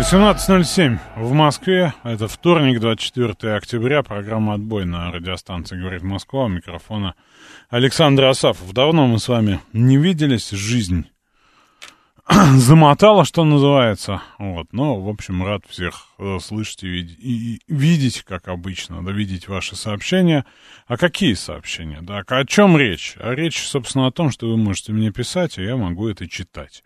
18.07 в Москве. Это вторник, 24 октября. Программа «Отбой» на радиостанции «Говорит Москва». У микрофона Александр Асафов. Давно мы с вами не виделись. Жизнь замотала, что называется. Вот. Но, в общем, рад всех э, слышать и, видеть, и видеть, как обычно, да, видеть ваши сообщения. А какие сообщения? Да, о чем речь? А речь, собственно, о том, что вы можете мне писать, и я могу это читать.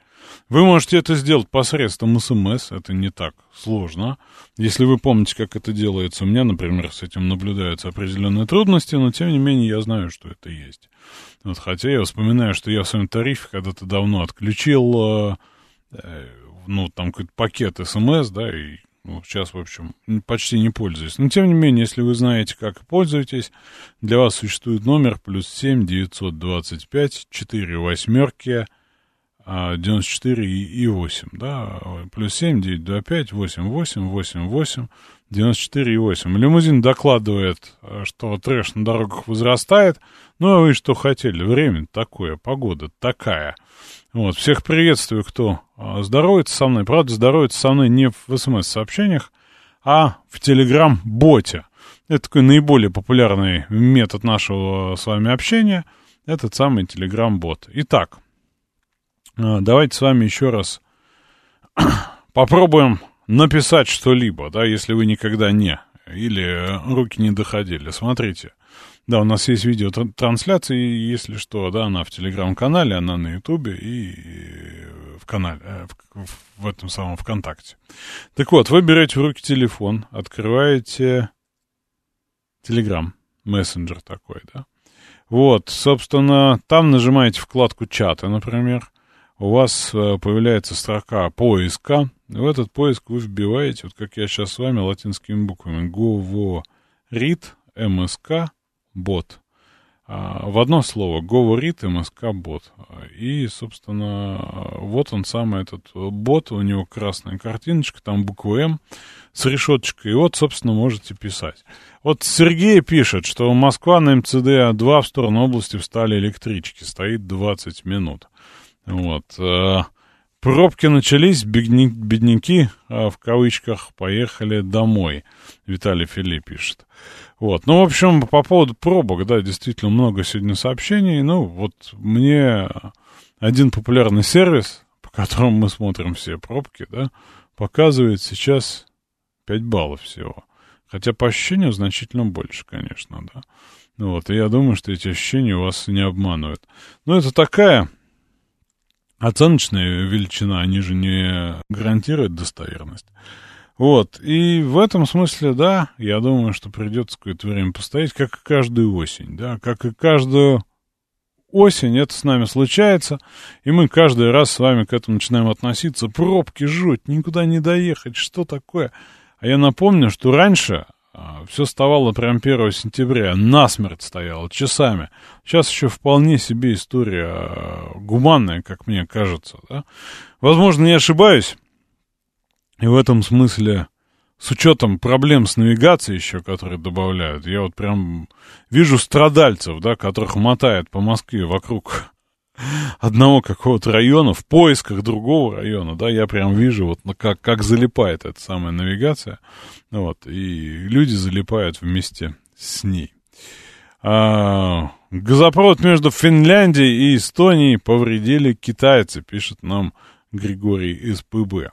Вы можете это сделать посредством СМС, это не так сложно. Если вы помните, как это делается, у меня, например, с этим наблюдаются определенные трудности, но тем не менее я знаю, что это есть. Вот, хотя я вспоминаю, что я в своем тарифе когда-то давно отключил, э, ну, там какой-то пакет СМС, да, и ну, сейчас, в общем, почти не пользуюсь. Но, тем не менее, если вы знаете, как пользуетесь, для вас существует номер плюс семь девятьсот двадцать пять четыре восьмерки 94 и 8, да, плюс 7, 9, 2, 5, 8, 8, 8, 8, 94 и 8. Лимузин докладывает, что трэш на дорогах возрастает, ну, а вы что хотели, время такое, погода такая. Вот, всех приветствую, кто а, здоровается со мной, правда, здоровается со мной не в смс-сообщениях, а в Телеграм-боте. Это такой наиболее популярный метод нашего с вами общения, этот самый Телеграм-бот. Итак, а, давайте с вами еще раз попробуем написать что-либо, да, если вы никогда не, или руки не доходили. Смотрите, да, у нас есть видеотрансляция, если что, да, она в Телеграм-канале, она на Ютубе и в канале, э, в, в этом самом ВКонтакте. Так вот, вы берете в руки телефон, открываете Телеграм, мессенджер такой, да. Вот, собственно, там нажимаете вкладку чата, например, у вас э, появляется строка поиска. В этот поиск вы вбиваете, вот как я сейчас с вами, латинскими буквами, говорит МСК бот. А, в одно слово говорит МСК бот. И, собственно, вот он самый этот бот, у него красная картиночка, там буква М с решеточкой. И вот, собственно, можете писать. Вот Сергей пишет, что Москва на МЦД-2 в сторону области встали электрички, стоит 20 минут. Вот. Э, пробки начались, бедняки, э, в кавычках, поехали домой. Виталий Филипп пишет. Вот. Ну, в общем, по поводу пробок, да, действительно много сегодня сообщений. Ну, вот мне один популярный сервис, по которому мы смотрим все пробки, да, показывает сейчас 5 баллов всего. Хотя по ощущению значительно больше, конечно, да. Вот, и я думаю, что эти ощущения вас не обманывают. Но это такая оценочная величина, они же не гарантируют достоверность. Вот, и в этом смысле, да, я думаю, что придется какое-то время постоять, как и каждую осень, да, как и каждую осень это с нами случается, и мы каждый раз с вами к этому начинаем относиться. Пробки жуть, никуда не доехать, что такое? А я напомню, что раньше все вставало прям 1 сентября, насмерть стояло, часами. Сейчас еще вполне себе история а, гуманная, как мне кажется. Да? Возможно, не ошибаюсь. И в этом смысле, с учетом проблем с навигацией еще, которые добавляют, я вот прям вижу страдальцев, да, которых мотает по Москве вокруг одного какого-то района в поисках другого района, да, я прям вижу вот как, как залипает эта самая навигация, вот, и люди залипают вместе с ней. А, газопровод между Финляндией и Эстонией повредили китайцы, пишет нам Григорий из ПБ.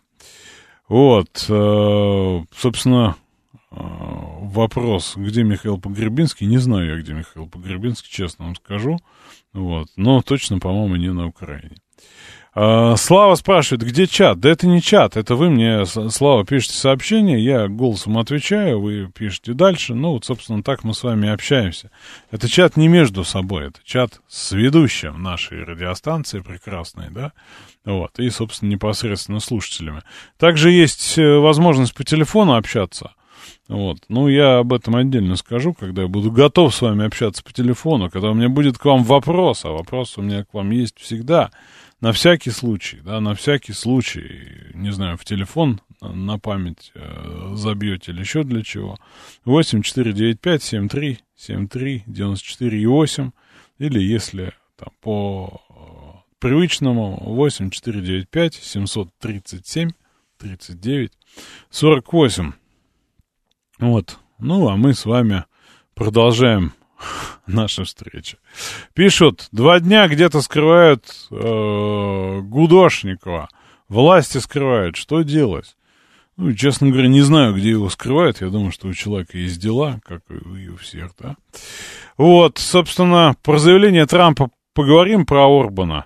Вот, э, собственно, вопрос, где Михаил Погребинский, не знаю я, где Михаил Погребинский, честно вам скажу. Вот. Но точно, по-моему, не на Украине. А, Слава спрашивает, где чат? Да это не чат, это вы мне, Слава, пишете сообщение, я голосом отвечаю, вы пишете дальше. Ну, вот, собственно, так мы с вами общаемся. Это чат не между собой, это чат с ведущим нашей радиостанции прекрасной, да? Вот, и, собственно, непосредственно слушателями. Также есть э, возможность по телефону общаться. Вот. Ну, я об этом отдельно скажу, когда я буду готов с вами общаться по телефону, когда у меня будет к вам вопрос, а вопрос у меня к вам есть всегда. На всякий случай, да, на всякий случай, не знаю, в телефон на память э, забьете или еще для чего. 8 495 73 73 94 и 8. Или если там, по э, привычному 8 495 737 39 48. Вот. Ну, а мы с вами продолжаем наша встреча. Пишут, два дня где-то скрывают э, Гудошникова. Власти скрывают. Что делать? Ну, честно говоря, не знаю, где его скрывают. Я думаю, что у человека есть дела, как и у всех, да. Вот, собственно, про заявление Трампа поговорим, про Орбана.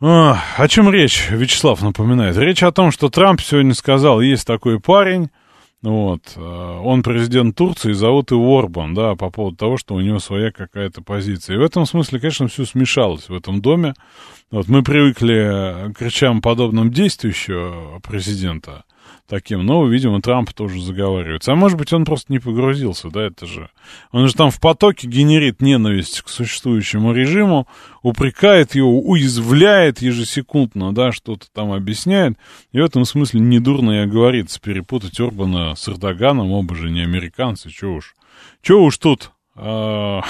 А, о чем речь, Вячеслав напоминает? Речь о том, что Трамп сегодня сказал, есть такой парень, вот. Э, он президент Турции, зовут его Орбан, да, по поводу того, что у него своя какая-то позиция. И в этом смысле, конечно, все смешалось в этом доме. Вот мы привыкли к речам подобным действующего президента, таким. Но, видимо, Трамп тоже заговаривается. А может быть, он просто не погрузился, да, это же... Он же там в потоке генерит ненависть к существующему режиму, упрекает его, уязвляет ежесекундно, да, что-то там объясняет. И в этом смысле недурно и оговорится перепутать Орбана с Эрдоганом, оба же не американцы, чё уж. Чё уж тут... А,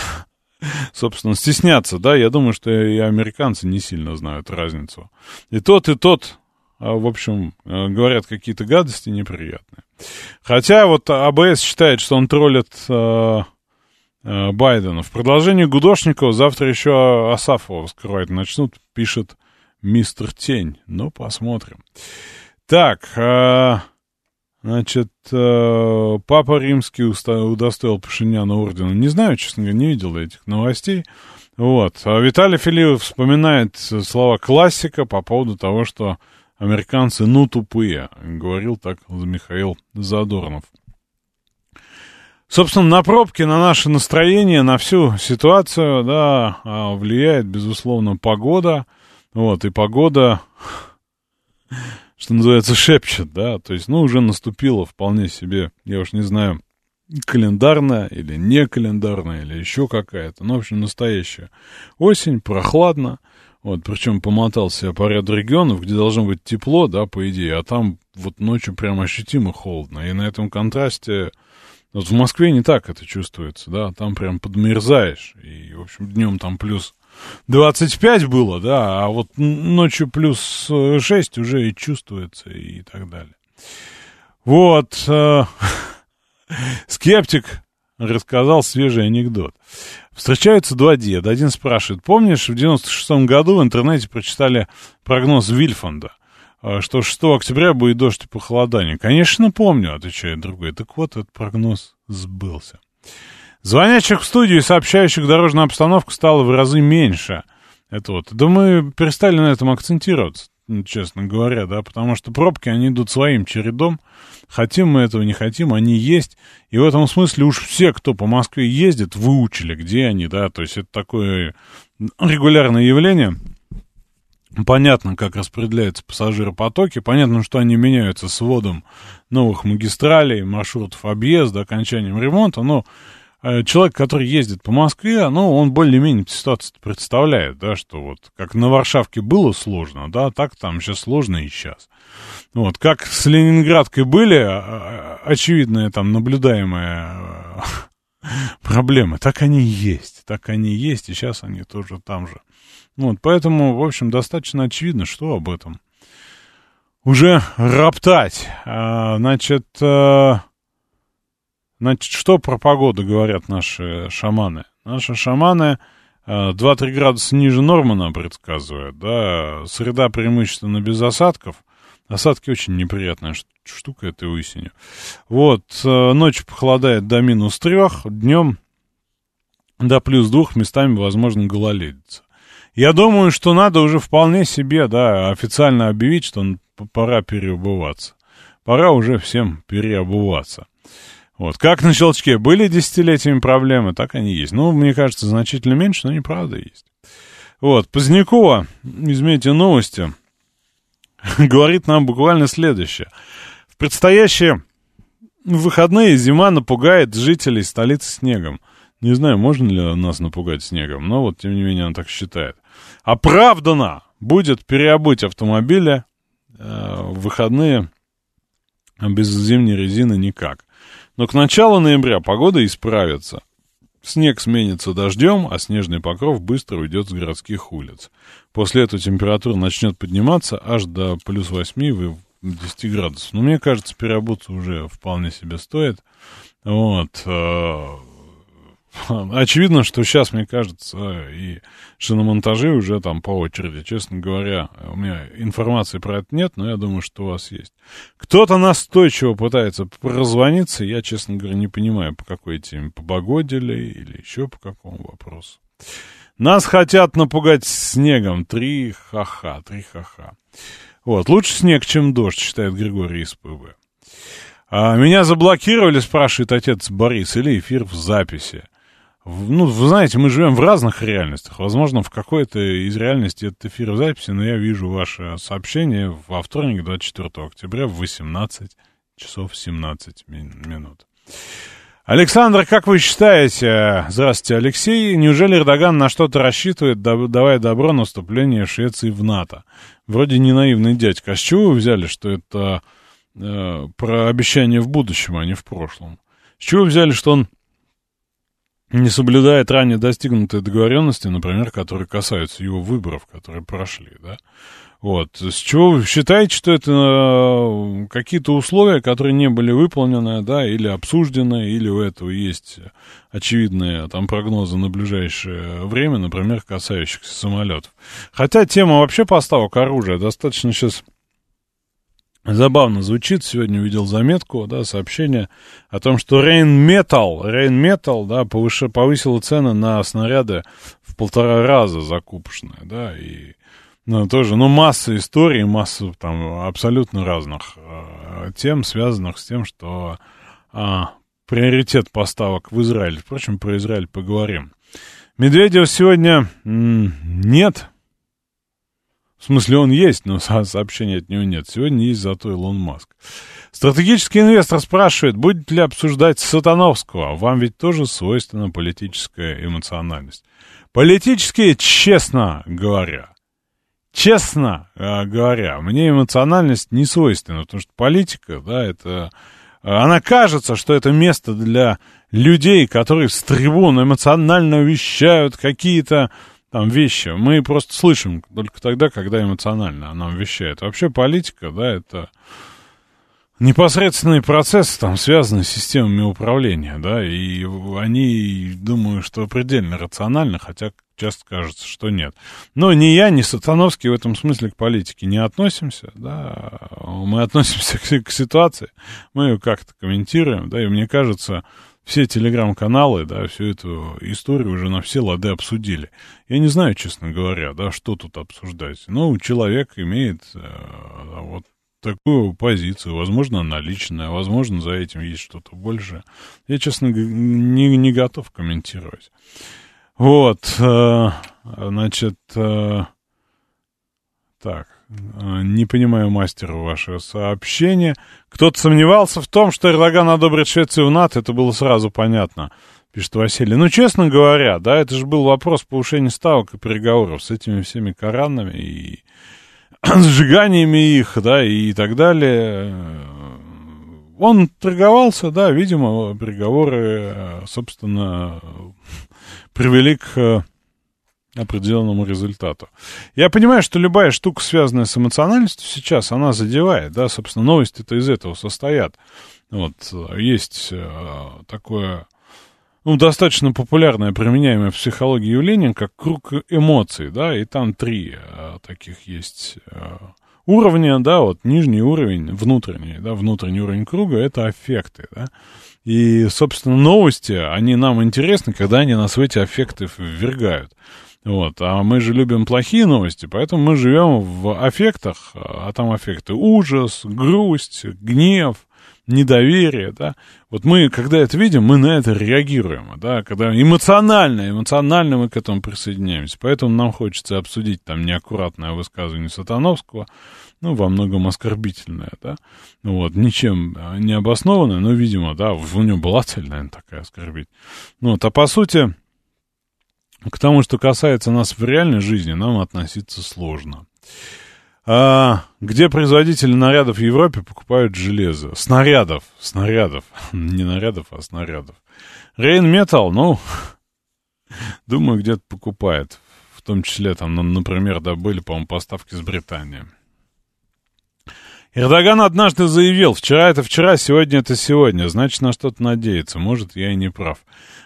собственно, стесняться, да, я думаю, что и американцы не сильно знают разницу. И тот, и тот в общем, э, говорят какие-то гадости неприятные. Хотя вот АБС считает, что он троллит э, э, Байдена. В продолжении Гудошникова завтра еще Асафова скрывать начнут, пишет мистер Тень. Ну, посмотрим. Так, значит, Папа Римский удостоил Пашиняна ордена. Не знаю, честно говоря, не видел этих новостей. Вот. А Виталий Филиппов вспоминает слова классика по поводу того, что Американцы, ну, тупые, говорил так Михаил Задорнов. Собственно, на пробки, на наше настроение, на всю ситуацию, да, а, влияет, безусловно, погода. Вот, и погода, что называется, шепчет, да, то есть, ну, уже наступила вполне себе, я уж не знаю, календарная или не календарная, или еще какая-то, ну, в общем, настоящая. Осень, прохладно, вот, причем помотался по ряду регионов, где должно быть тепло, да, по идее, а там вот ночью прям ощутимо холодно. И на этом контрасте, вот в Москве не так это чувствуется, да, там прям подмерзаешь. И, в общем, днем там плюс 25 было, да, а вот ночью плюс 6 уже и чувствуется и так далее. Вот, э, скептик рассказал свежий анекдот. Встречаются два деда. Один спрашивает, помнишь, в 96-м году в интернете прочитали прогноз Вильфанда, э, что 6 октября будет дождь и похолодание? Конечно, помню, отвечает другой. Так вот, этот прогноз сбылся. Звонящих в студию и сообщающих дорожную обстановку стало в разы меньше. Это вот. Да мы перестали на этом акцентироваться, честно говоря, да, потому что пробки, они идут своим чередом. Хотим мы этого, не хотим, они есть. И в этом смысле уж все, кто по Москве ездит, выучили, где они, да, то есть это такое регулярное явление. Понятно, как распределяются пассажиропотоки, понятно, что они меняются с вводом новых магистралей, маршрутов объезда, окончанием ремонта, но человек, который ездит по Москве, ну, он более-менее ситуацию представляет, да, что вот как на Варшавке было сложно, да, так там сейчас сложно и сейчас. Вот, как с Ленинградкой были а, а, очевидные там наблюдаемые э, проблемы, так они и есть, так они и есть, и сейчас они тоже там же. Вот, поэтому, в общем, достаточно очевидно, что об этом уже роптать. А, значит, э, Значит, что про погоду говорят наши шаманы? Наши шаманы 2-3 э, градуса ниже нормы нам предсказывают, да, среда преимущественно без осадков. Осадки очень неприятная штука этой осенью. Вот, э, ночью похолодает до минус трех, днем до плюс двух, местами, возможно, гололедица. Я думаю, что надо уже вполне себе, да, официально объявить, что пора переобуваться. Пора уже всем переобуваться. Вот, как на щелчке были десятилетиями проблемы, так они есть. Ну, мне кажется, значительно меньше, но неправда есть. Вот, Позднякова из «Медиа новости» говорит нам буквально следующее. В предстоящие выходные зима напугает жителей столицы снегом. Не знаю, можно ли нас напугать снегом, но вот, тем не менее, он так считает. Оправдано будет переобуть автомобили э, в выходные без зимней резины никак. Но к началу ноября погода исправится. Снег сменится дождем, а снежный покров быстро уйдет с городских улиц. После этого температура начнет подниматься аж до плюс 8 10 градусов. Но мне кажется, переобуться уже вполне себе стоит. Вот. Очевидно, что сейчас, мне кажется, и шиномонтажи уже там по очереди. Честно говоря, у меня информации про это нет, но я думаю, что у вас есть. Кто-то настойчиво пытается прозвониться, я, честно говоря, не понимаю, по какой теме, по погоде ли или еще по какому вопросу. Нас хотят напугать снегом. Три ха-ха, три ха-ха. Вот, лучше снег, чем дождь, считает Григорий из ПВ. А, меня заблокировали, спрашивает отец Борис, или эфир в записи ну, вы знаете, мы живем в разных реальностях. Возможно, в какой-то из реальностей этот эфир в записи, но я вижу ваше сообщение во вторник, 24 октября, в 18 часов 17 минут. Александр, как вы считаете, здравствуйте, Алексей, неужели Эрдоган на что-то рассчитывает, давая добро на вступление Швеции в НАТО? Вроде не наивный дядька. А с чего вы взяли, что это э, про обещание в будущем, а не в прошлом? С чего вы взяли, что он не соблюдает ранее достигнутые договоренности, например, которые касаются его выборов, которые прошли, да. Вот. С чего вы считаете, что это э, какие-то условия, которые не были выполнены, да, или обсуждены, или у этого есть очевидные там прогнозы на ближайшее время, например, касающихся самолетов. Хотя тема вообще поставок оружия достаточно сейчас Забавно звучит, сегодня увидел заметку, да, сообщение о том, что Rheinmetall, Rheinmetall, да, повыш... повысила цены на снаряды в полтора раза закупочные, да, и ну, тоже, ну, масса историй, масса там абсолютно разных э, тем, связанных с тем, что э, приоритет поставок в Израиль. Впрочем, про Израиль поговорим. Медведев сегодня нет, в смысле, он есть, но сообщения от него нет. Сегодня есть зато Илон Маск. Стратегический инвестор спрашивает, будет ли обсуждать Сатановского. Вам ведь тоже свойственна политическая эмоциональность. Политически, честно говоря, честно э, говоря, мне эмоциональность не свойственна, потому что политика, да, это... Она кажется, что это место для людей, которые с трибун эмоционально вещают какие-то там вещи. Мы просто слышим только тогда, когда эмоционально она вещает. Вообще политика, да, это непосредственный процесс, там, связанный с системами управления, да, и они, думаю, что предельно рационально, хотя часто кажется, что нет. Но ни я, ни Сатановский в этом смысле к политике не относимся, да, мы относимся к, к ситуации, мы ее как-то комментируем, да, и мне кажется, все телеграм-каналы, да, всю эту историю уже на все лады обсудили. Я не знаю, честно говоря, да, что тут обсуждать. Ну, человек имеет э, вот такую позицию, возможно, она личная, возможно, за этим есть что-то больше. Я, честно, не, не готов комментировать. Вот, э, значит, э, так, э, не понимаю, мастер, ваше сообщение. Кто-то сомневался в том, что Эрдоган одобрит Швецию в НАТО, это было сразу понятно, пишет Василий. Ну, честно говоря, да, это же был вопрос повышения ставок и переговоров с этими всеми Коранами и сжиганиями их, да, и так далее. Он торговался, да, видимо, переговоры, собственно, привели к определенному результату. Я понимаю, что любая штука, связанная с эмоциональностью сейчас, она задевает, да, собственно, новости-то из этого состоят. Вот, есть э, такое, ну, достаточно популярное, применяемое в психологии явление, как круг эмоций, да, и там три э, таких есть э, уровня, да, вот нижний уровень, внутренний, да, внутренний уровень круга, это аффекты, да, и, собственно, новости, они нам интересны, когда они нас в эти аффекты ввергают. Вот, а мы же любим плохие новости, поэтому мы живем в аффектах, а там аффекты ужас, грусть, гнев, недоверие, да. Вот мы, когда это видим, мы на это реагируем, да, когда эмоционально, эмоционально мы к этому присоединяемся. Поэтому нам хочется обсудить там неаккуратное высказывание Сатановского, ну, во многом оскорбительное, да, ну, вот, ничем а, не обоснованное, но, видимо, да, у него была цель, наверное, такая оскорбить. Ну, вот, а по сути, к тому, что касается нас в реальной жизни, нам относиться сложно. А, где производители нарядов в Европе покупают железо? Снарядов, снарядов, не нарядов, а снарядов. Рейн Метал, ну, думаю, где-то покупает. В том числе, там, например, да, были, по-моему, поставки с Британии. Эрдоган однажды заявил, вчера это вчера, сегодня это сегодня, значит, на что-то надеяться. Может, я и не прав.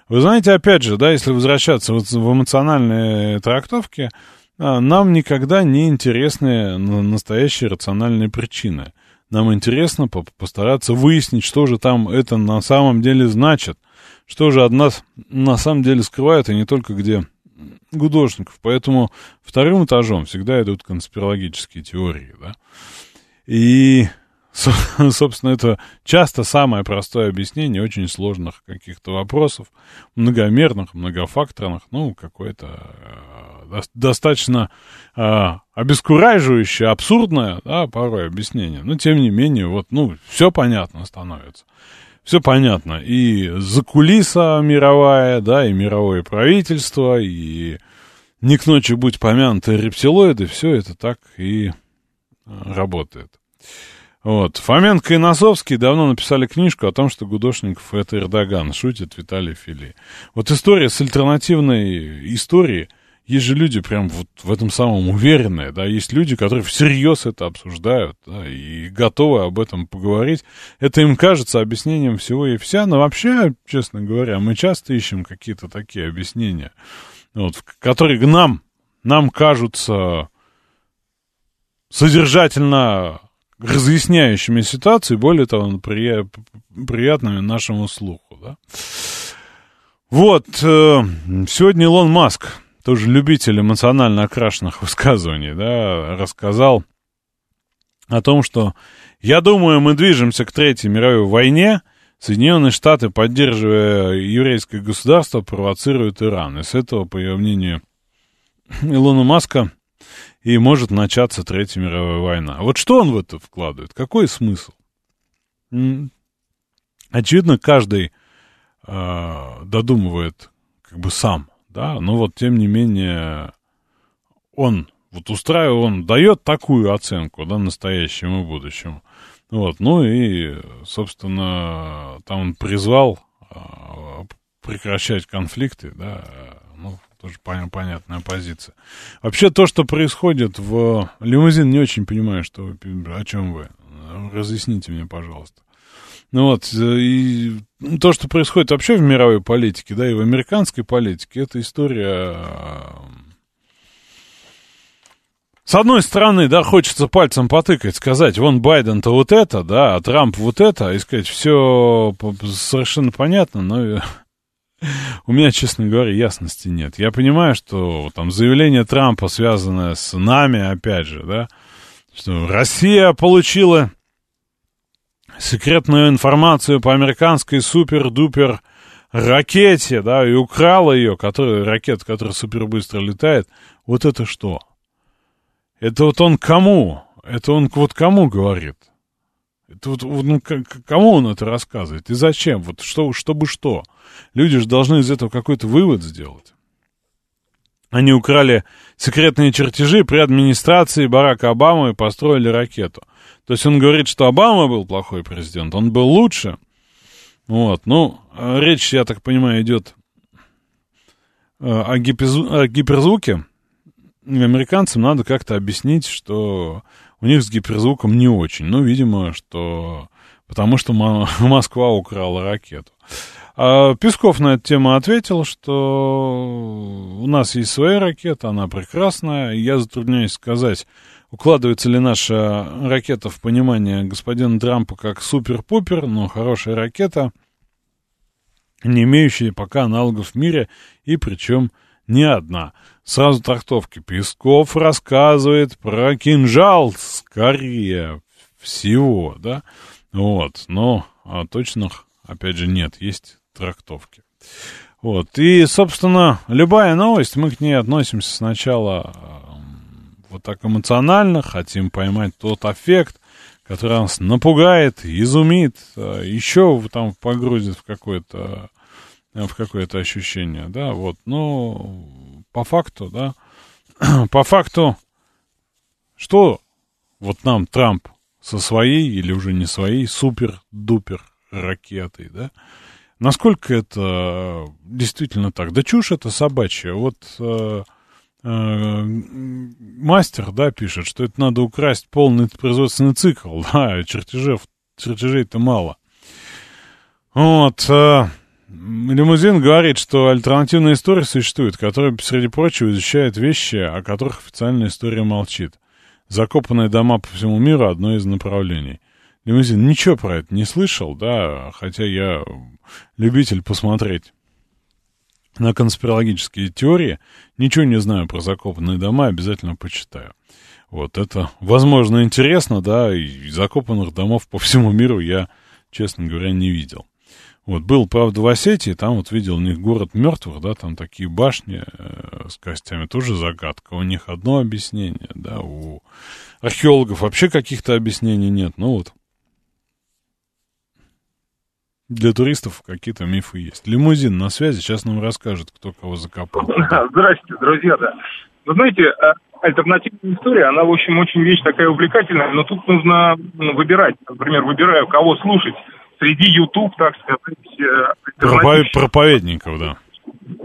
Вы знаете, опять же, да, если возвращаться вот в эмоциональные трактовки, нам никогда не интересны настоящие рациональные причины. Нам интересно постараться выяснить, что же там это на самом деле значит, что же от нас на самом деле скрывает, и не только где художников. Поэтому вторым этажом всегда идут конспирологические теории, да. И, собственно, это часто самое простое объяснение очень сложных каких-то вопросов, многомерных, многофакторных, ну, какое-то э, достаточно э, обескураживающее, абсурдное, да, порой объяснение. Но, тем не менее, вот, ну, все понятно становится. Все понятно. И за кулиса мировая, да, и мировое правительство, и не к ночи будь помянуты рептилоиды, все это так и работает. Вот. Фоменко и Носовский давно написали книжку о том, что Гудошников — это Эрдоган, шутит Виталий Фили. Вот история с альтернативной историей, есть же люди прям вот в этом самом уверенные, да, есть люди, которые всерьез это обсуждают, да, и готовы об этом поговорить. Это им кажется объяснением всего и вся, но вообще, честно говоря, мы часто ищем какие-то такие объяснения, вот, которые нам, нам кажутся содержательно разъясняющими ситуацию, более того, при, приятными нашему слуху. Да? Вот, э, сегодня Илон Маск, тоже любитель эмоционально окрашенных высказываний, да, рассказал о том, что я думаю, мы движемся к Третьей мировой войне, Соединенные Штаты, поддерживая еврейское государство, провоцируют Иран. И с этого, по его мнению, Илона Маска, и может начаться Третья мировая война. Вот что он в это вкладывает? Какой смысл? Очевидно, каждый э, додумывает как бы сам, да, но вот тем не менее он вот устраивает, он дает такую оценку, да, настоящему и будущему. Вот, ну и, собственно, там он призвал э, прекращать конфликты, да, тоже понятная позиция. Вообще то, что происходит в лимузин, не очень понимаю, что о чем вы. Разъясните мне, пожалуйста. Ну вот, и то, что происходит вообще в мировой политике, да, и в американской политике, это история... С одной стороны, да, хочется пальцем потыкать, сказать, вон Байден-то вот это, да, а Трамп вот это, и сказать, все совершенно понятно, но у меня, честно говоря, ясности нет. Я понимаю, что там заявление Трампа, связанное с нами, опять же, да, что Россия получила секретную информацию по американской супер-дупер ракете, да, и украла ее, которая, ракета, которая супер быстро летает. Вот это что? Это вот он кому? Это он вот кому говорит? Это вот, ну, кому он это рассказывает? И зачем? Вот что, чтобы что? Люди же должны из этого какой-то вывод сделать. Они украли секретные чертежи при администрации Барака Обамы и построили ракету. То есть он говорит, что Обама был плохой президент, он был лучше. Вот, ну, речь, я так понимаю, идет э, о, гиперзву- о гиперзвуке. Американцам надо как-то объяснить, что у них с гиперзвуком не очень. Ну, видимо, что... Потому что Москва украла ракету. А Песков на эту тему ответил, что у нас есть своя ракета, она прекрасная. Я затрудняюсь сказать, укладывается ли наша ракета в понимание господина Трампа как супер-пупер, но хорошая ракета, не имеющая пока аналогов в мире, и причем не одна. Сразу трактовки. Песков рассказывает про кинжал, скорее всего, да. Вот, но а точных, опять же, нет, есть трактовки. Вот, и, собственно, любая новость, мы к ней относимся сначала вот так эмоционально, хотим поймать тот эффект, который нас напугает, изумит, еще там погрузит в какое-то в какое-то ощущение, да, вот, но по факту, да, по факту, что вот нам Трамп со своей или уже не своей супер-дупер ракетой, да, насколько это действительно так? Да чушь это собачья. Вот э, э, мастер, да, пишет, что это надо украсть полный производственный цикл, да, чертежей, чертежей-то мало. Вот, э, Лимузин говорит, что альтернативная история существует, которая, среди прочего, изучает вещи, о которых официальная история молчит. Закопанные дома по всему миру — одно из направлений. Лимузин ничего про это не слышал, да, хотя я любитель посмотреть на конспирологические теории, ничего не знаю про закопанные дома, обязательно почитаю. Вот это, возможно, интересно, да, и закопанных домов по всему миру я, честно говоря, не видел. Вот, был, правда, в Осетии, там вот видел у них город мертвых, да, там такие башни э, с костями, тоже загадка. У них одно объяснение, да, у археологов вообще каких-то объяснений нет. Ну вот, для туристов какие-то мифы есть. Лимузин на связи, сейчас нам расскажет, кто кого закопал. Здравствуйте, друзья, да. Вы знаете, э, альтернативная история, она, в общем, очень вещь такая увлекательная, но тут нужно ну, выбирать. Например, выбираю, кого слушать среди YouTube, так сказать. Э, проповедников, да.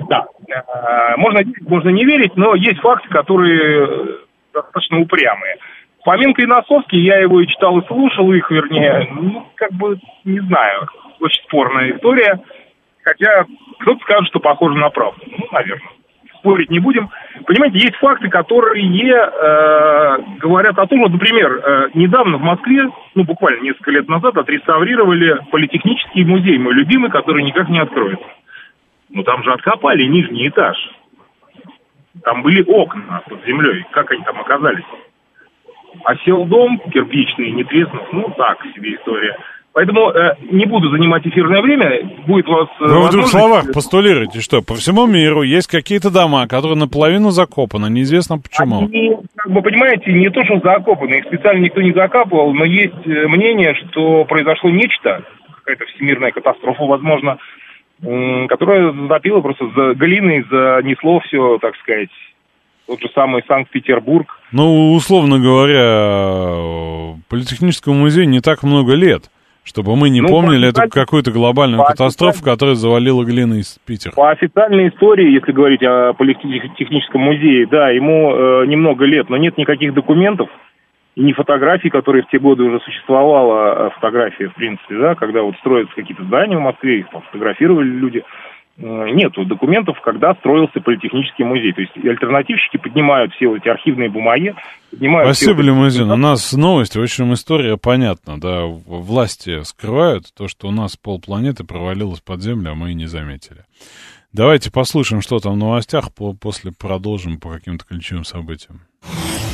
Да. Э, можно, можно не верить, но есть факты, которые достаточно упрямые. Фоменко и Носовский, я его и читал, и слушал их, вернее, ну, как бы, не знаю, очень спорная история. Хотя кто-то скажет, что похоже на правду. Ну, наверное спорить не будем. Понимаете, есть факты, которые э, говорят о том, вот, например, э, недавно в Москве, ну, буквально несколько лет назад, отреставрировали политехнический музей, мой любимый, который никак не откроется. Ну, там же откопали нижний этаж. Там были окна под землей. Как они там оказались? А сел дом кирпичный, не треснув, ну, так себе история. Поэтому э, не буду занимать эфирное время. Будет у вас... Э, Вы в двух словах постулируете, что по всему миру есть какие-то дома, которые наполовину закопаны, неизвестно почему. Они, как бы, понимаете, не то, что закопаны, их специально никто не закапывал, но есть э, мнение, что произошло нечто, какая-то всемирная катастрофа, возможно, э, которая затопила просто за глиной, занесло все, так сказать, тот же самый Санкт-Петербург. Ну, условно говоря, Политехническому музею не так много лет чтобы мы не ну, помнили эту какую-то глобальную катастрофу, которая завалила глины из Питера. По официальной истории, если говорить о политехническом музее, да, ему э, немного лет, но нет никаких документов и ни фотографий, которые в те годы уже существовала фотография, в принципе, да, когда вот строятся какие-то здания в Москве, их там фотографировали люди. Э, нету документов, когда строился политехнический музей. То есть альтернативщики поднимают все эти архивные бумаги. Поднимают Спасибо, Лимузин. У нас новости, в общем, история понятна. Да, власти скрывают то, что у нас полпланеты провалилось под землю, а мы и не заметили. Давайте послушаем, что там в новостях, после продолжим по каким-то ключевым событиям.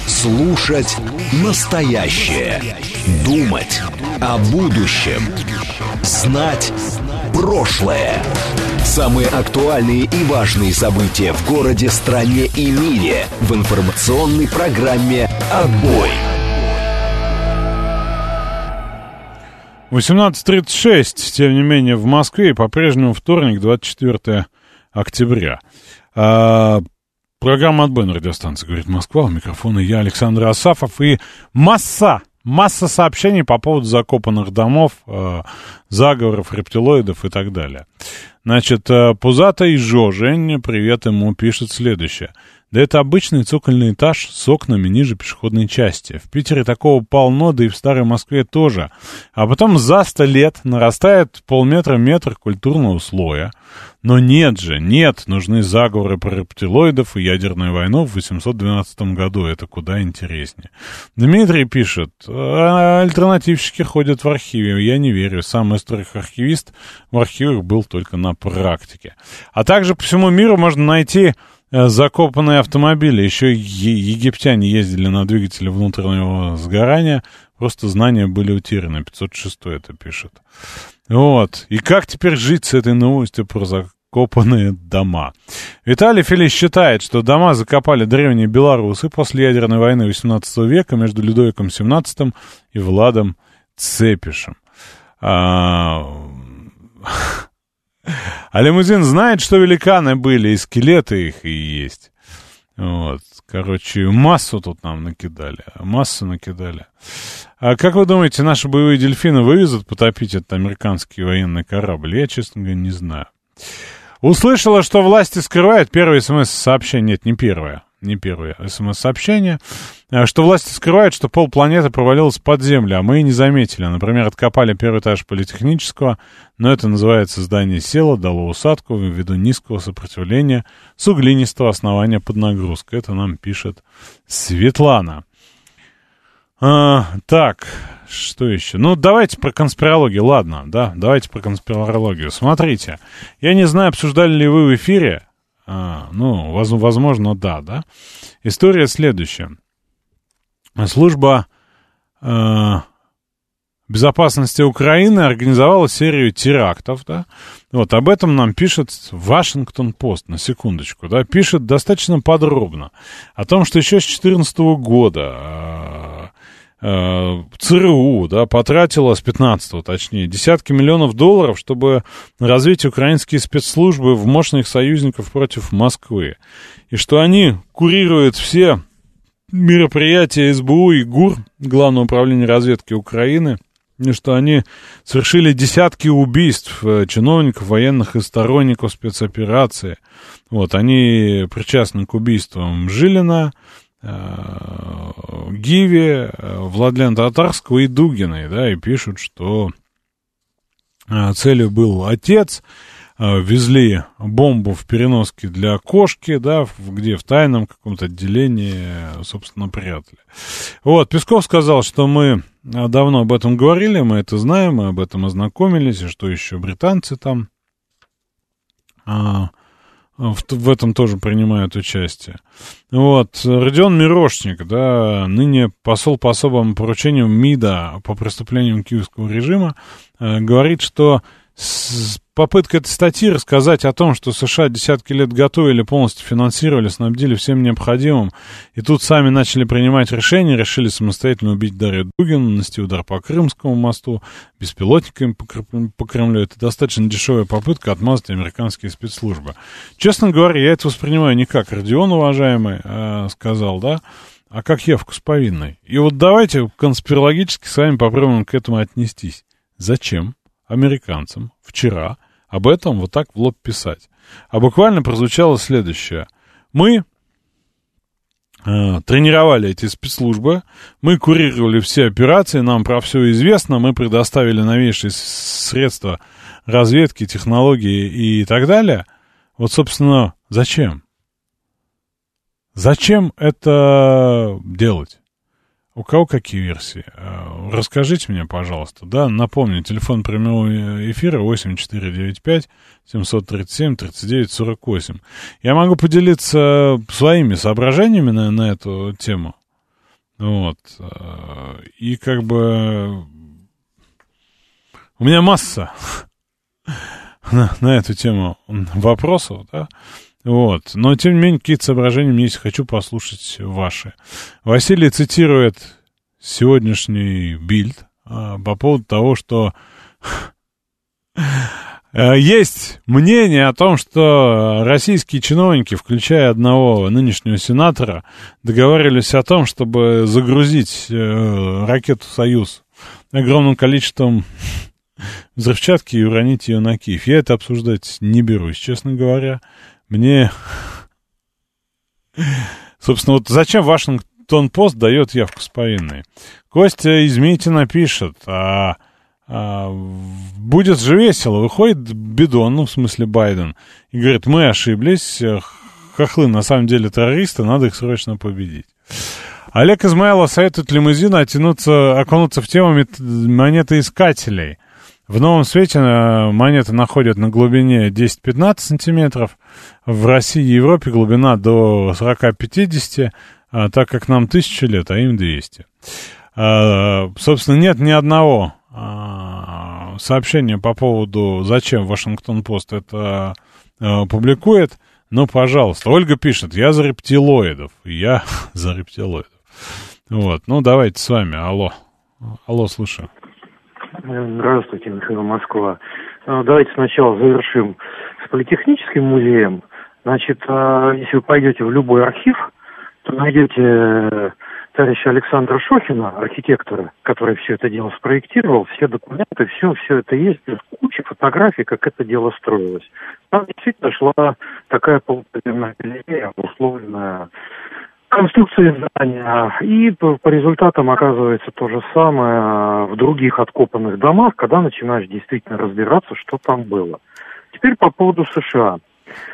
Слушать настоящее. Думать о будущем. Знать прошлое. Самые актуальные и важные события в городе, стране и мире в информационной программе «Отбой». 18.36, тем не менее, в Москве, и по-прежнему вторник, 24 октября. А, программа «Отбой» на радиостанции «Говорит Москва». У микрофона я, Александр Асафов, и масса масса сообщений по поводу закопанных домов, э, заговоров, рептилоидов и так далее. Значит, э, Жо, Женя, привет ему, пишет следующее. Да это обычный цокольный этаж с окнами ниже пешеходной части. В Питере такого полно, да и в Старой Москве тоже. А потом за сто лет нарастает полметра-метр культурного слоя. Но нет же, нет, нужны заговоры про рептилоидов и ядерную войну в 812 году. Это куда интереснее. Дмитрий пишет, «А, альтернативщики ходят в архиве. Я не верю. Сам историк-архивист в архивах был только на практике. А также по всему миру можно найти Э, закопанные автомобили. Еще египтяне ездили на двигателе внутреннего сгорания. Просто знания были утеряны. 506 это пишет. Вот. И как теперь жить с этой новостью про закопанные дома? Виталий Филипп считает, что дома закопали древние белорусы после ядерной войны 18 века между Людовиком XVII и Владом Цепишем. А... а лимузин знает, что великаны были, и скелеты их и есть. Вот. Короче, массу тут нам накидали. Массу накидали. А как вы думаете, наши боевые дельфины вывезут потопить этот американский военный корабль? Я, честно говоря, не знаю. Услышала, что власти скрывают первое смс-сообщение. Нет, не первое не первое смс-сообщение, э, что власти скрывают, что полпланеты провалилась под землю, а мы и не заметили. Например, откопали первый этаж политехнического, но это называется здание села, дало усадку ввиду низкого сопротивления с углинистого основания под нагрузкой. Это нам пишет Светлана. А, так, что еще? Ну, давайте про конспирологию, ладно, да, давайте про конспирологию. Смотрите, я не знаю, обсуждали ли вы в эфире, а, ну, воз, возможно, да, да. История следующая. Служба э, безопасности Украины организовала серию терактов, да. Вот об этом нам пишет Вашингтон-Пост, на секундочку, да, пишет достаточно подробно о том, что еще с 2014 года Э, ЦРУ, да, потратила с 15 точнее, десятки миллионов долларов, чтобы развить украинские спецслужбы в мощных союзников против Москвы. И что они курируют все мероприятия СБУ и ГУР, Главного управления разведки Украины, и что они совершили десятки убийств э, чиновников, военных и сторонников спецоперации. Вот, они причастны к убийствам Жилина, Э, Гиви, э, Владлен Татарского и Дугиной, да, и пишут, что э, целью был отец, везли бомбу в переноске для кошки, да, где в тайном каком-то отделении, собственно, прятали. Вот, Песков сказал, что мы давно об этом говорили, мы это знаем, мы об этом ознакомились, и что еще британцы там а, в, в этом тоже принимают участие. Вот, Родион Мирошник, да, ныне посол по особым поручениям МИДа по преступлениям киевского режима, э, говорит, что попытка этой статьи рассказать о том, что США десятки лет готовили, полностью финансировали, снабдили всем необходимым, и тут сами начали принимать решения, решили самостоятельно убить Дарью Дугину, нанести удар по Крымскому мосту, беспилотниками по Кремлю. Это достаточно дешевая попытка отмазать американские спецслужбы. Честно говоря, я это воспринимаю не как Родион, уважаемый, а, сказал, да, а как явку с повинной. И вот давайте конспирологически с вами попробуем к этому отнестись. Зачем? Американцам вчера об этом вот так в лоб писать. А буквально прозвучало следующее. Мы э, тренировали эти спецслужбы, мы курировали все операции, нам про все известно, мы предоставили новейшие средства разведки, технологии и так далее. Вот, собственно, зачем? Зачем это делать? У кого какие версии? А, расскажите мне, пожалуйста. Да, напомню, телефон прямого эфира 8495 737 39 48. Я могу поделиться своими соображениями на, на эту тему. Вот. А, и как бы... У меня масса на, на эту тему вопросов, да. Вот. Но, тем не менее, какие-то соображения меня есть, хочу послушать ваши. Василий цитирует сегодняшний бильд а, по поводу того, что э, есть мнение о том, что российские чиновники, включая одного нынешнего сенатора, договаривались о том, чтобы загрузить э, ракету «Союз» огромным количеством взрывчатки и уронить ее на Киев. Я это обсуждать не берусь, честно говоря. Мне... Собственно, вот зачем Вашингтон-Пост дает явку с повинной? Костя из Митина пишет, а, а, будет же весело. Выходит Бидон, ну, в смысле Байден, и говорит, мы ошиблись, хохлы на самом деле террористы, надо их срочно победить. Олег Измайлов советует лимузину оттянуться, окунуться в тему монетоискателей. В новом свете э, монеты находят на глубине 10-15 сантиметров. В России и Европе глубина до 40-50, а так как нам тысячу лет, а им 200. А, собственно, нет ни одного а, сообщения по поводу, зачем Вашингтон-Пост это а, публикует. Ну, пожалуйста. Ольга пишет, я за рептилоидов. Я за рептилоидов. Вот, ну, давайте с вами. Алло. Алло, слушаю. Здравствуйте, Михаил Москва. Ну, давайте сначала завершим с Политехническим музеем. Значит, если вы пойдете в любой архив, то найдете товарища Александра Шохина, архитектора, который все это дело спроектировал, все документы, все, все это есть, куча фотографий, как это дело строилось. Там действительно шла такая полуподземная галерея, условленная конструкции здания. И по, по результатам оказывается то же самое в других откопанных домах, когда начинаешь действительно разбираться, что там было. Теперь по поводу США.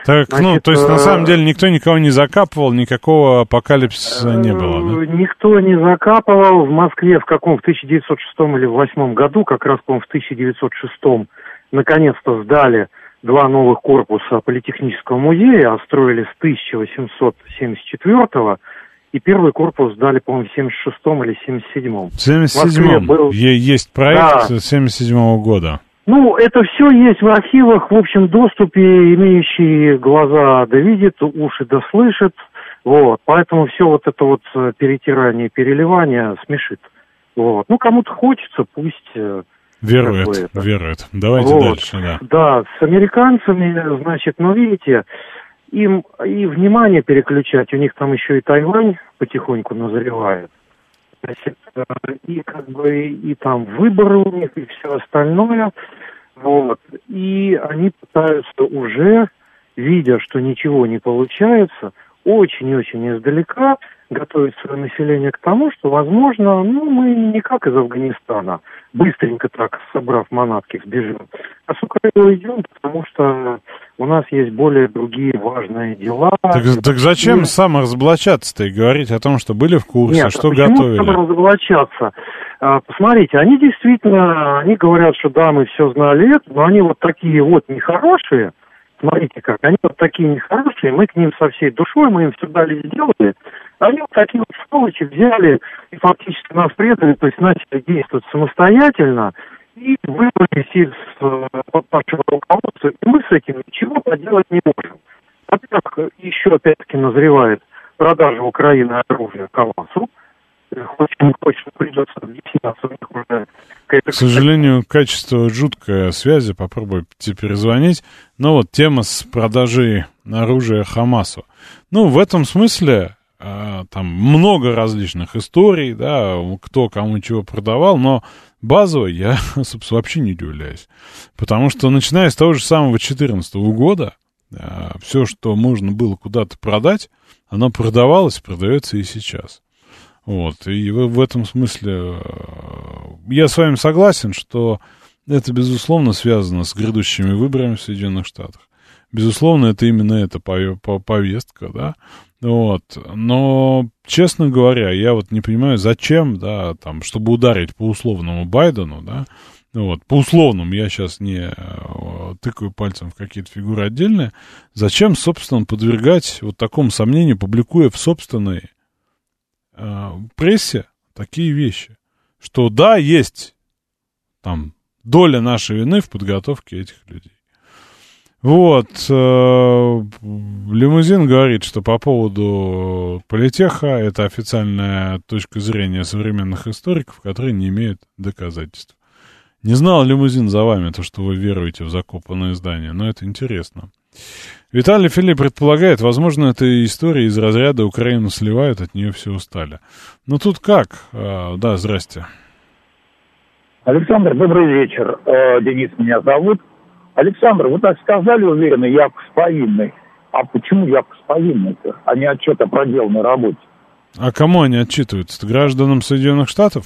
Так, ну, Значит, ну, то есть на самом э, деле никто никого не закапывал, никакого апокалипсиса не было, да? Никто не закапывал. В Москве в каком, в 1906 или в 2008 году, как раз, по в 1906 наконец-то сдали два новых корпуса Политехнического музея, а строили с 1874 и первый корпус сдали, по-моему, в 76-м или 77-м. В 77-м был... есть проект да. 77-го года. Ну, это все есть в архивах, в общем доступе, имеющие глаза да видит, уши да слышит. Вот, поэтому все вот это вот э, перетирание, переливание смешит. Вот. Ну, кому-то хочется, пусть... Верует, верует. Давайте вот. дальше, да. Да, с американцами, значит, ну, видите, им и внимание переключать, у них там еще и Тайвань потихоньку назревает. Значит, э, и как бы и там выборы у них, и все остальное. Вот. И они пытаются уже, видя, что ничего не получается, очень-очень издалека готовить свое население к тому, что, возможно, ну, мы не как из Афганистана, быстренько так, собрав манатки, сбежим, а с Украины уйдем, потому что у нас есть более другие важные дела. Так, так зачем и... саморазоблачаться-то и говорить о том, что были в курсе, Нет, что а готовили? саморазоблачаться? А, посмотрите, они действительно, они говорят, что да, мы все знали это, но они вот такие вот нехорошие, смотрите как, они вот такие нехорошие, мы к ним со всей душой, мы им все дали сделали, они вот такие вот сволочи взяли и фактически нас предали, то есть начали действовать самостоятельно и выбрались из э, нашего руководства, и мы с этим ничего поделать не можем. Во-первых, еще опять-таки назревает продажа Украины оружия Кавасу, уже. К сожалению, качество жуткое связи, попробуйте перезвонить. Но вот тема с продажей оружия Хамасу. Ну, в этом смысле там много различных историй, да, кто кому чего продавал, но базово я, собственно, вообще не удивляюсь. Потому что, начиная с того же самого 2014 года, э, все, что можно было куда-то продать, оно продавалось, продается и сейчас. Вот, и в, этом смысле э, я с вами согласен, что это, безусловно, связано с грядущими выборами в Соединенных Штатах. Безусловно, это именно эта повестка, да. Вот. Но, честно говоря, я вот не понимаю, зачем, да, там, чтобы ударить по условному Байдену, да, вот, по условному, я сейчас не э, тыкаю пальцем в какие-то фигуры отдельные, зачем, собственно, подвергать вот такому сомнению, публикуя в собственной э, прессе такие вещи, что да, есть там доля нашей вины в подготовке этих людей. Вот, э, Лимузин говорит, что по поводу политеха это официальная точка зрения современных историков, которые не имеют доказательств. Не знал Лимузин за вами то, что вы веруете в закопанное здание, но это интересно. Виталий Филипп предполагает, возможно, это история из разряда Украину сливают, от нее все устали. Но тут как? А, да, здрасте. Александр, добрый вечер. Э, Денис меня зовут. Александр, вы так сказали уверенно, Яков повинный. А почему Яков повинный-то, а не отчет о проделанной работе? А кому они отчитываются? Гражданам Соединенных Штатов?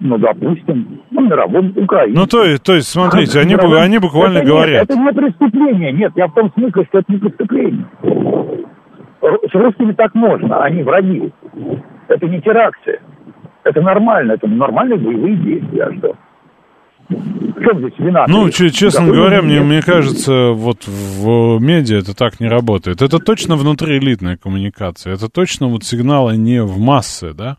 Ну, допустим, ну, мировым Украине. Ну, то, то есть, смотрите, они, они буквально это говорят. Нет, это не преступление, нет, я в том смысле, что это не преступление. С русскими так можно, они враги. Это не теракты. Это нормально, это нормальные боевые действия, а что? Чем здесь вина? Ну, честно говоря, мне, мне кажется, вот в медиа это так не работает. Это точно внутриэлитная коммуникация. Это точно вот сигналы не в массы, да?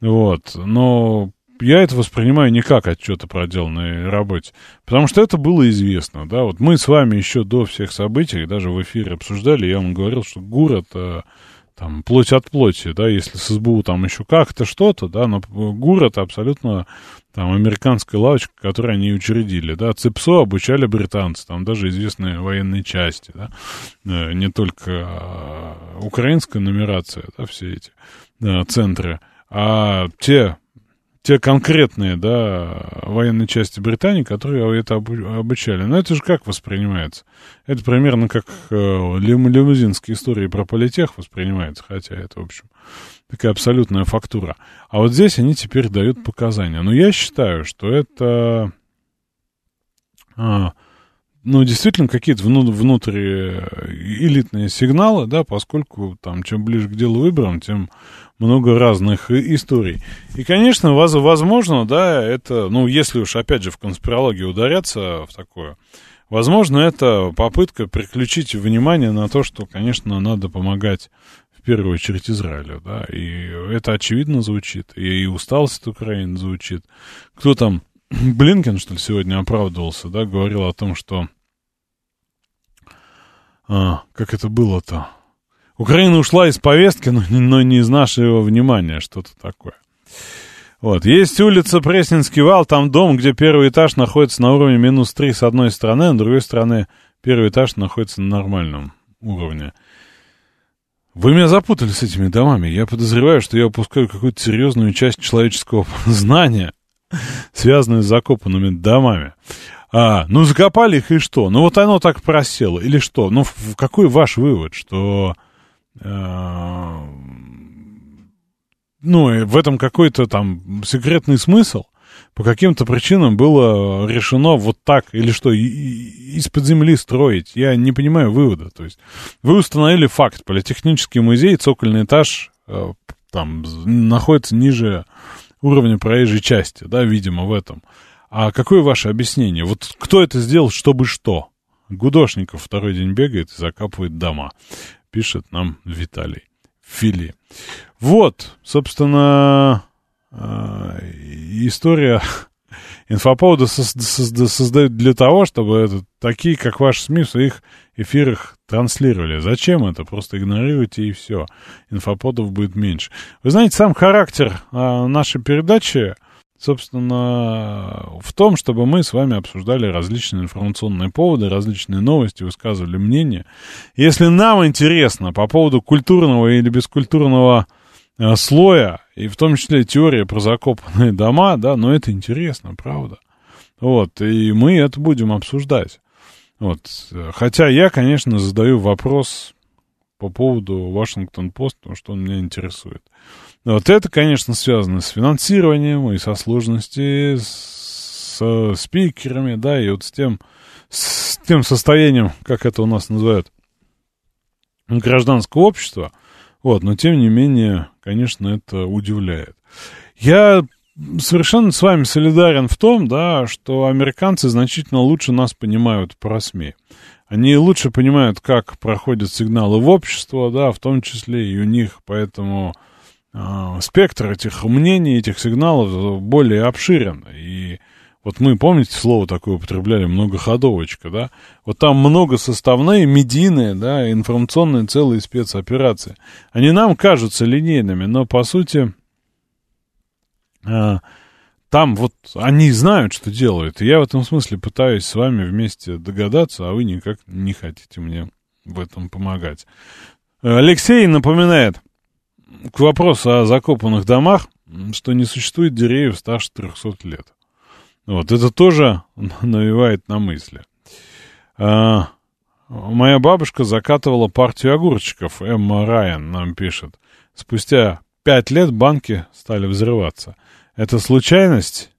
Вот, но я это воспринимаю не как отчет о проделанной работе, потому что это было известно, да, вот мы с вами еще до всех событий, даже в эфире обсуждали, я вам говорил, что ГУР это там плоть от плоти, да, если с СБУ там еще как-то что-то, да, но ГУР это абсолютно там американская лавочка, которую они учредили, да, ЦИПСО обучали британцы, там даже известные военные части, да, э, не только а, украинская нумерация, да, все эти да, центры, а те те конкретные, да, военные части Британии, которые это обучали. Но это же как воспринимается? Это примерно как э, лим лимузинские истории про политех воспринимается, хотя это, в общем, такая абсолютная фактура. А вот здесь они теперь дают показания. Но я считаю, что это... А, ну, действительно, какие-то вну, внутриэлитные сигналы, да, поскольку там, чем ближе к делу выборам, тем много разных историй. И, конечно, возможно, да, это, ну, если уж, опять же, в конспирологию ударяться в такое, возможно, это попытка переключить внимание на то, что, конечно, надо помогать первую очередь Израилю, да, и это очевидно звучит, и усталость от Украины звучит. Кто там Блинкен, что ли, сегодня оправдывался, да, говорил о том, что... А, как это было-то? Украина ушла из повестки, но, но не из нашего внимания, что-то такое. Вот. Есть улица Пресненский вал, там дом, где первый этаж находится на уровне минус 3 с одной стороны, а с другой стороны первый этаж находится на нормальном уровне. Вы меня запутали с этими домами. Я подозреваю, что я упускаю какую-то серьезную часть человеческого знания связанные с закопанными домами. А, ну, закопали их и что? Ну, вот оно так просело. Или что? Ну, какой ваш вывод, что... Э, ну, в этом какой-то там секретный смысл? По каким-то причинам было решено вот так, или что, из-под земли строить? Я не понимаю вывода. То есть вы установили факт. Политехнический музей, цокольный этаж, э, там, находится ниже уровня проезжей части, да, видимо, в этом. А какое ваше объяснение? Вот кто это сделал, чтобы что? Гудошников второй день бегает и закапывает дома, пишет нам Виталий Фили. Вот, собственно, а, история инфоповоды создают для того, чтобы это, такие, как ваши СМИ, в своих эфирах транслировали. Зачем это? Просто игнорируйте и все. Инфоподов будет меньше. Вы знаете, сам характер а, нашей передачи, собственно, в том, чтобы мы с вами обсуждали различные информационные поводы, различные новости, высказывали мнения. Если нам интересно по поводу культурного или бескультурного слоя, и в том числе теория про закопанные дома, да, но это интересно, правда. Вот, и мы это будем обсуждать. Вот. Хотя я, конечно, задаю вопрос по поводу Вашингтон-Пост, потому что он меня интересует. Вот это, конечно, связано с финансированием и со сложностями с спикерами, да, и вот с тем, с тем состоянием, как это у нас называют, гражданского общества. Вот, но тем не менее, конечно, это удивляет. Я совершенно с вами солидарен в том, да, что американцы значительно лучше нас понимают про СМИ. Они лучше понимают, как проходят сигналы в общество, да, в том числе и у них, поэтому э, спектр этих мнений, этих сигналов более обширен. И вот мы, помните, слово такое употребляли, многоходовочка, да? Вот там много составные, медийные, да, информационные целые спецоперации. Они нам кажутся линейными, но по сути а, там вот они знают, что делают. И я в этом смысле пытаюсь с вами вместе догадаться, а вы никак не хотите мне в этом помогать. Алексей напоминает к вопросу о закопанных домах, что не существует деревьев старше 300 лет. Вот, это тоже навевает на мысли. А, моя бабушка закатывала партию огурчиков, Эмма Райан нам пишет. Спустя пять лет банки стали взрываться. Это случайность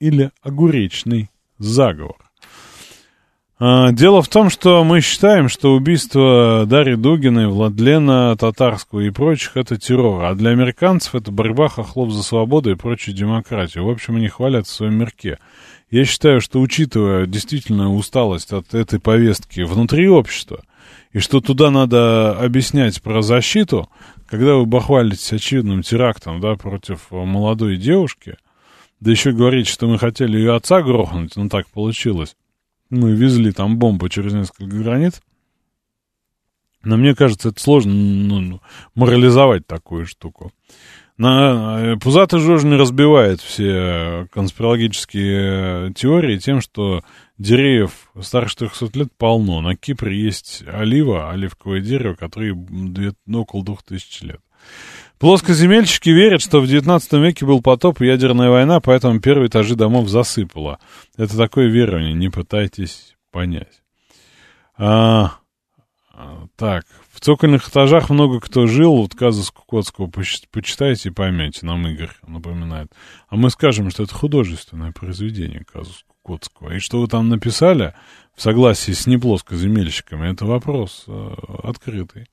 или огуречный заговор? А, дело в том, что мы считаем, что убийство Дарьи Дугиной, Владлена Татарского и прочих — это террор, а для американцев это борьба хохлов за свободу и прочую демократию. В общем, они хвалят в своем мирке. Я считаю, что учитывая действительно усталость от этой повестки внутри общества — и что туда надо объяснять про защиту, когда вы бахвалитесь очевидным терактом, да, против молодой девушки, да еще говорить, что мы хотели ее отца грохнуть, ну так получилось. Мы везли там бомбу через несколько границ. Но мне кажется, это сложно ну, морализовать такую штуку. На, э, Пузатый Жорж не разбивает все конспирологические теории тем, что деревьев старше 300 лет полно. На Кипре есть олива, оливковое дерево, которое ну, около 2000 лет. Плоскоземельщики верят, что в 19 веке был потоп и ядерная война, поэтому первые этажи домов засыпало. Это такое верование, не пытайтесь понять. А, так, в цокольных этажах много кто жил, вот казус Кукотского почитайте и поймете, нам Игорь напоминает. А мы скажем, что это художественное произведение казус Кукотского. И что вы там написали в согласии с неплоскоземельщиками, это вопрос э, открытый.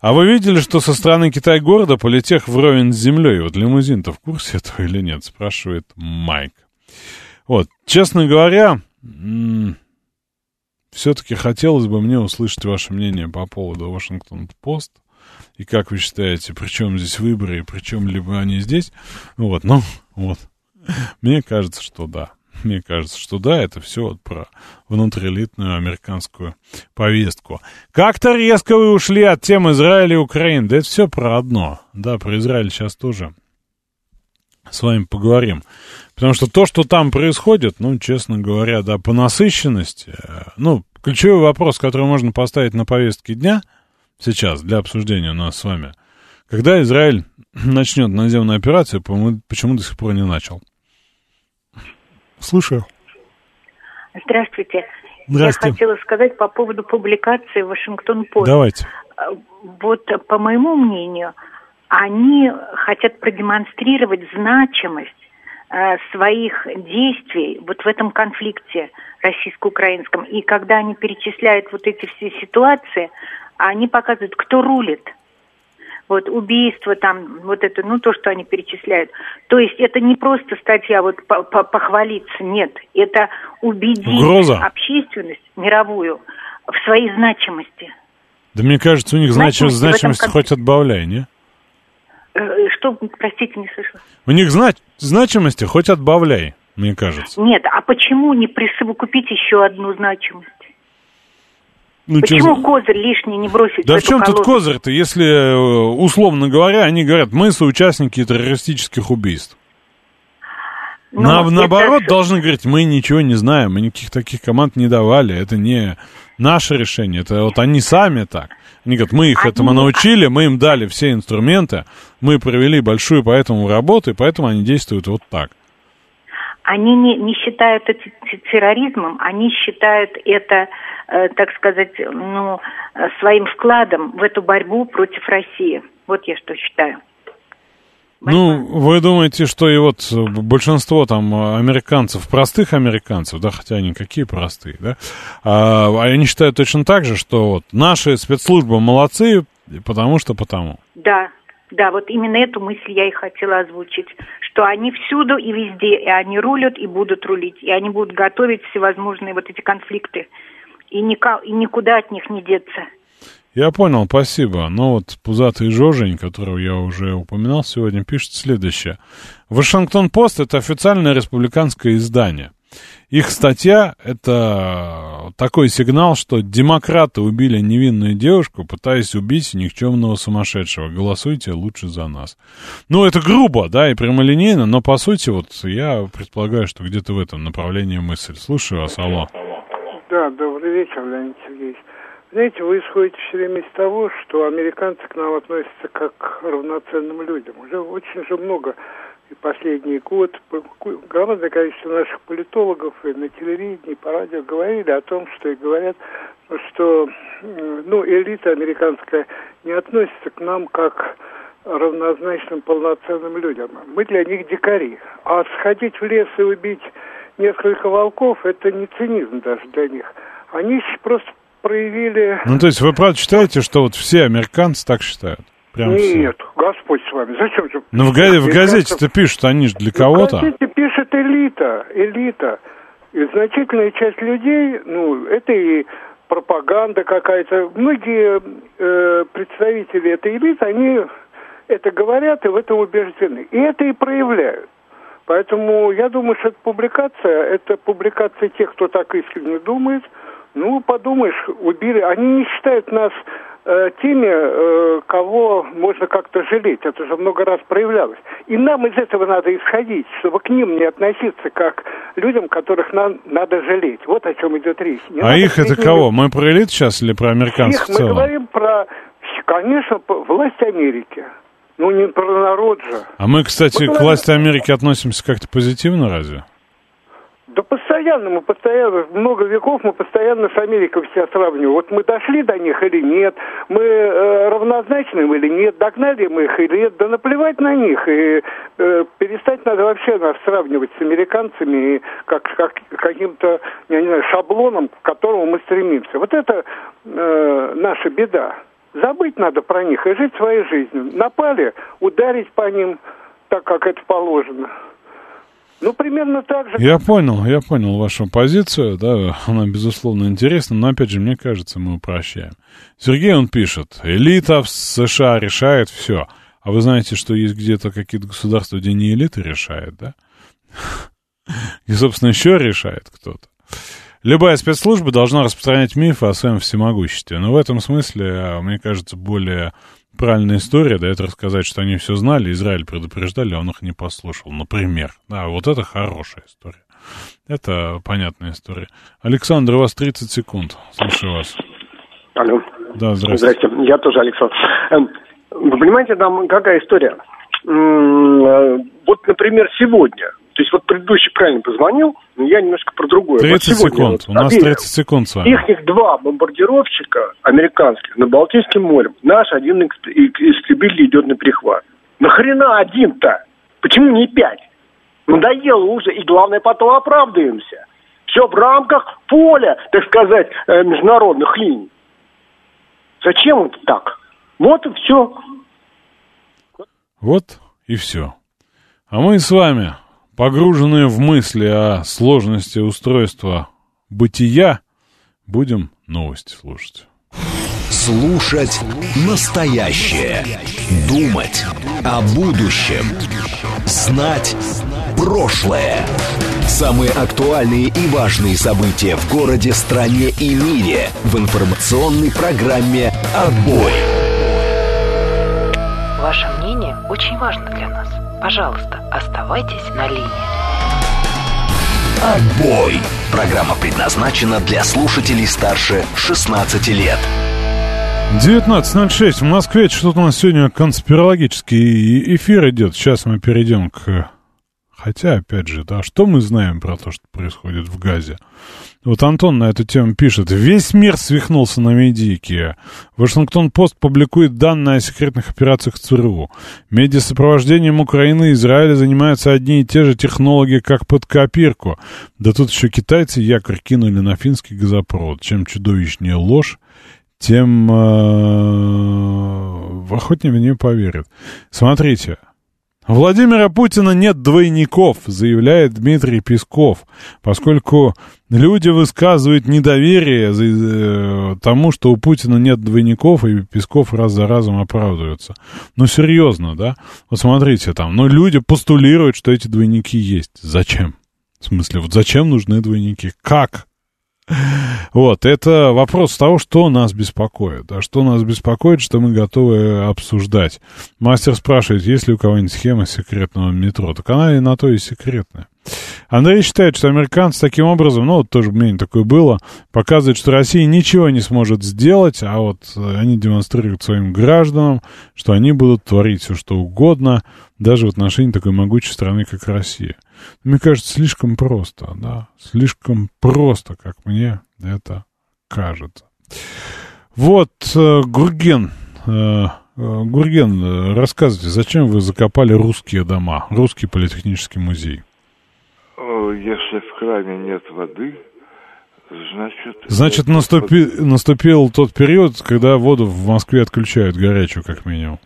А вы видели, что со стороны Китай-города полетех вровень с землей? Вот лимузин-то в курсе этого или нет? Спрашивает Майк. Вот, честно говоря, все-таки хотелось бы мне услышать ваше мнение по поводу Вашингтон-Пост. И как вы считаете, при чем здесь выборы, и при чем либо они здесь? Вот, ну, вот. Мне кажется, что да. Мне кажется, что да, это все про внутриэлитную американскую повестку. Как-то резко вы ушли от темы Израиля и Украины. Да это все про одно. Да, про Израиль сейчас тоже с вами поговорим. Потому что то, что там происходит, ну, честно говоря, да, по насыщенности, э, ну, ключевой вопрос, который можно поставить на повестке дня сейчас для обсуждения у нас с вами, когда Израиль начнет наземную операцию, почему до сих пор не начал? Слушаю. Здравствуйте. Здравствуйте. Я хотела сказать по поводу публикации Вашингтон-Пост. Давайте. Э, вот, по моему мнению, они хотят продемонстрировать значимость э, своих действий вот в этом конфликте российско-украинском. И когда они перечисляют вот эти все ситуации, они показывают, кто рулит – вот убийство там, вот это, ну то, что они перечисляют. То есть это не просто статья вот похвалиться, нет, это убедить Угроза. общественность мировую в своей значимости. Да мне кажется, у них значимость, значимость этом... хоть отбавляй, не? Э, что, простите, не слышала. У них знач... значимости хоть отбавляй, мне кажется. Нет, а почему не присовокупить еще одну значимость? Ну, Почему чё... козырь лишний не бросить? Да в, в чем колоду? тут козырь-то, если, э, условно говоря, они говорят, мы соучастники террористических убийств? Ну, На, это... Наоборот, должны говорить, мы ничего не знаем, мы никаких таких команд не давали, это не наше решение, это вот они сами так. Они говорят, мы их они... этому научили, мы им дали все инструменты, мы провели большую по этому работу, и поэтому они действуют вот так. Они не, не считают это терроризмом, они считают это Э, так сказать, ну, э, своим вкладом в эту борьбу против России. Вот я что считаю. Ну, вы думаете, что и вот большинство там американцев, простых американцев, да, хотя они какие простые, да, а, они считают точно так же, что вот наши спецслужбы молодцы, потому что потому. Да, да, вот именно эту мысль я и хотела озвучить, что они всюду и везде, и они рулят, и будут рулить, и они будут готовить всевозможные вот эти конфликты и, никак, и никуда от них не деться. Я понял, спасибо. Но вот пузатый Жожень, которого я уже упоминал сегодня, пишет следующее. Вашингтон-Пост — это официальное республиканское издание. Их статья — это такой сигнал, что демократы убили невинную девушку, пытаясь убить никчемного сумасшедшего. Голосуйте лучше за нас. Ну, это грубо, да, и прямолинейно, но по сути, вот я предполагаю, что где-то в этом направлении мысль. Слушаю вас, алло. Да, добрый вечер, Леонид Сергеевич. Знаете, вы исходите все время из того, что американцы к нам относятся как к равноценным людям. Уже очень же много и последний год громадное количество наших политологов и на телевидении, и по радио говорили о том, что и говорят, что ну, элита американская не относится к нам как равнозначным полноценным людям. Мы для них дикари. А сходить в лес и убить несколько волков, это не цинизм даже для них. Они просто проявили... Ну, то есть вы правда считаете, что вот все американцы так считают? Прям Нет, все. Господь с вами, зачем же... Ну, в, га- в газете-то пишут, они же для кого-то. В газете пишет элита, элита. И значительная часть людей, ну, это и пропаганда какая-то. Многие э, представители этой элиты, они это говорят и в этом убеждены. И это и проявляют. Поэтому я думаю, что эта публикация, это публикация тех, кто так искренне думает. Ну, подумаешь, убили. Они не считают нас э, теми, э, кого можно как-то жалеть. Это уже много раз проявлялось. И нам из этого надо исходить, чтобы к ним не относиться как людям, которых нам надо жалеть. Вот о чем идет речь. Не а их это кого? Мы про элит сейчас или про американцев Их в целом? мы говорим про, конечно, власть Америки. Ну, не про народ же. А мы, кстати, Вот к власти Америки относимся как-то позитивно разве? Да постоянно, мы постоянно, много веков мы постоянно с Америкой все сравниваем. Вот мы дошли до них или нет, мы э, равнозначны им или нет, догнали мы их или нет, да наплевать на них. И э, перестать надо вообще нас сравнивать с американцами и как, как каким-то, я не знаю, шаблоном, к которому мы стремимся. Вот это э, наша беда. Забыть надо про них и жить своей жизнью. Напали, ударить по ним так, как это положено. Ну, примерно так же. Я понял, я понял вашу позицию, да, она, безусловно, интересна, но, опять же, мне кажется, мы упрощаем. Сергей, он пишет, элита в США решает все. А вы знаете, что есть где-то какие-то государства, где не элита решает, да? И, собственно, еще решает кто-то. Любая спецслужба должна распространять мифы о своем всемогуществе. Но в этом смысле, мне кажется, более правильная история, да, это рассказать, что они все знали, Израиль предупреждали, а он их не послушал, например. Да, вот это хорошая история. Это понятная история. Александр, у вас 30 секунд. Слушаю вас. Алло. Да, здравствуйте. Здрасте, я тоже Александр. Эм, Вы понимаете, там какая история? Э, Вот, например, сегодня, то есть вот предыдущий правильно позвонил, но я немножко про другое. 30 вот секунд. вот У нас объявили. 30 секунд с вами. Их два бомбардировщика американских на Балтийском море. Наш один истребитель идет на перехват. Нахрена один-то? Почему не пять? Надоело уже, и главное, потом оправдываемся. Все в рамках поля, так сказать, э, международных линий. Зачем это так? Вот и все. Вот и все. А мы с вами, погруженные в мысли о сложности устройства бытия, будем новости слушать. Слушать настоящее. Думать о будущем. Знать прошлое. Самые актуальные и важные события в городе, стране и мире в информационной программе «Отбой». Ваше мнение очень важно для нас. Пожалуйста, оставайтесь на линии. «Отбой». Программа предназначена для слушателей старше 16 лет. 19.06 в Москве. Что-то у нас сегодня конспирологический эфир идет. Сейчас мы перейдем к... Хотя, опять же, да, что мы знаем про то, что происходит в Газе? Вот Антон на эту тему пишет. Весь мир свихнулся на медийке. Вашингтон-Пост публикует данные о секретных операциях ЦРУ. Медиасопровождением Украины и Израиля занимаются одни и те же технологи, как под копирку. Да тут еще китайцы якорь кинули на финский газопровод. Чем чудовищнее ложь, тем э, охотнее в нее поверят. Смотрите, Владимира Путина нет двойников, заявляет Дмитрий Песков, поскольку люди высказывают недоверие э, тому, что у Путина нет двойников, и Песков раз за разом оправдывается. Ну, серьезно, да? Вот смотрите там, ну, люди постулируют, что эти двойники есть. Зачем? В смысле, вот зачем нужны двойники? Как? Вот, это вопрос того, что нас беспокоит. А что нас беспокоит, что мы готовы обсуждать. Мастер спрашивает, есть ли у кого-нибудь схема секретного метро. Так она и на то и секретная. Андрей считает, что американцы таким образом, ну, вот тоже мнение такое было, показывают, что Россия ничего не сможет сделать, а вот они демонстрируют своим гражданам, что они будут творить все, что угодно, даже в отношении такой могучей страны, как Россия. Мне кажется, слишком просто, да, слишком просто, как мне это кажется. Вот, э, Гурген, э, э, Гурген, рассказывайте, зачем вы закопали русские дома, русский политехнический музей? Если в кране нет воды, значит... Значит, наступи, наступил тот период, когда воду в Москве отключают горячую, как минимум.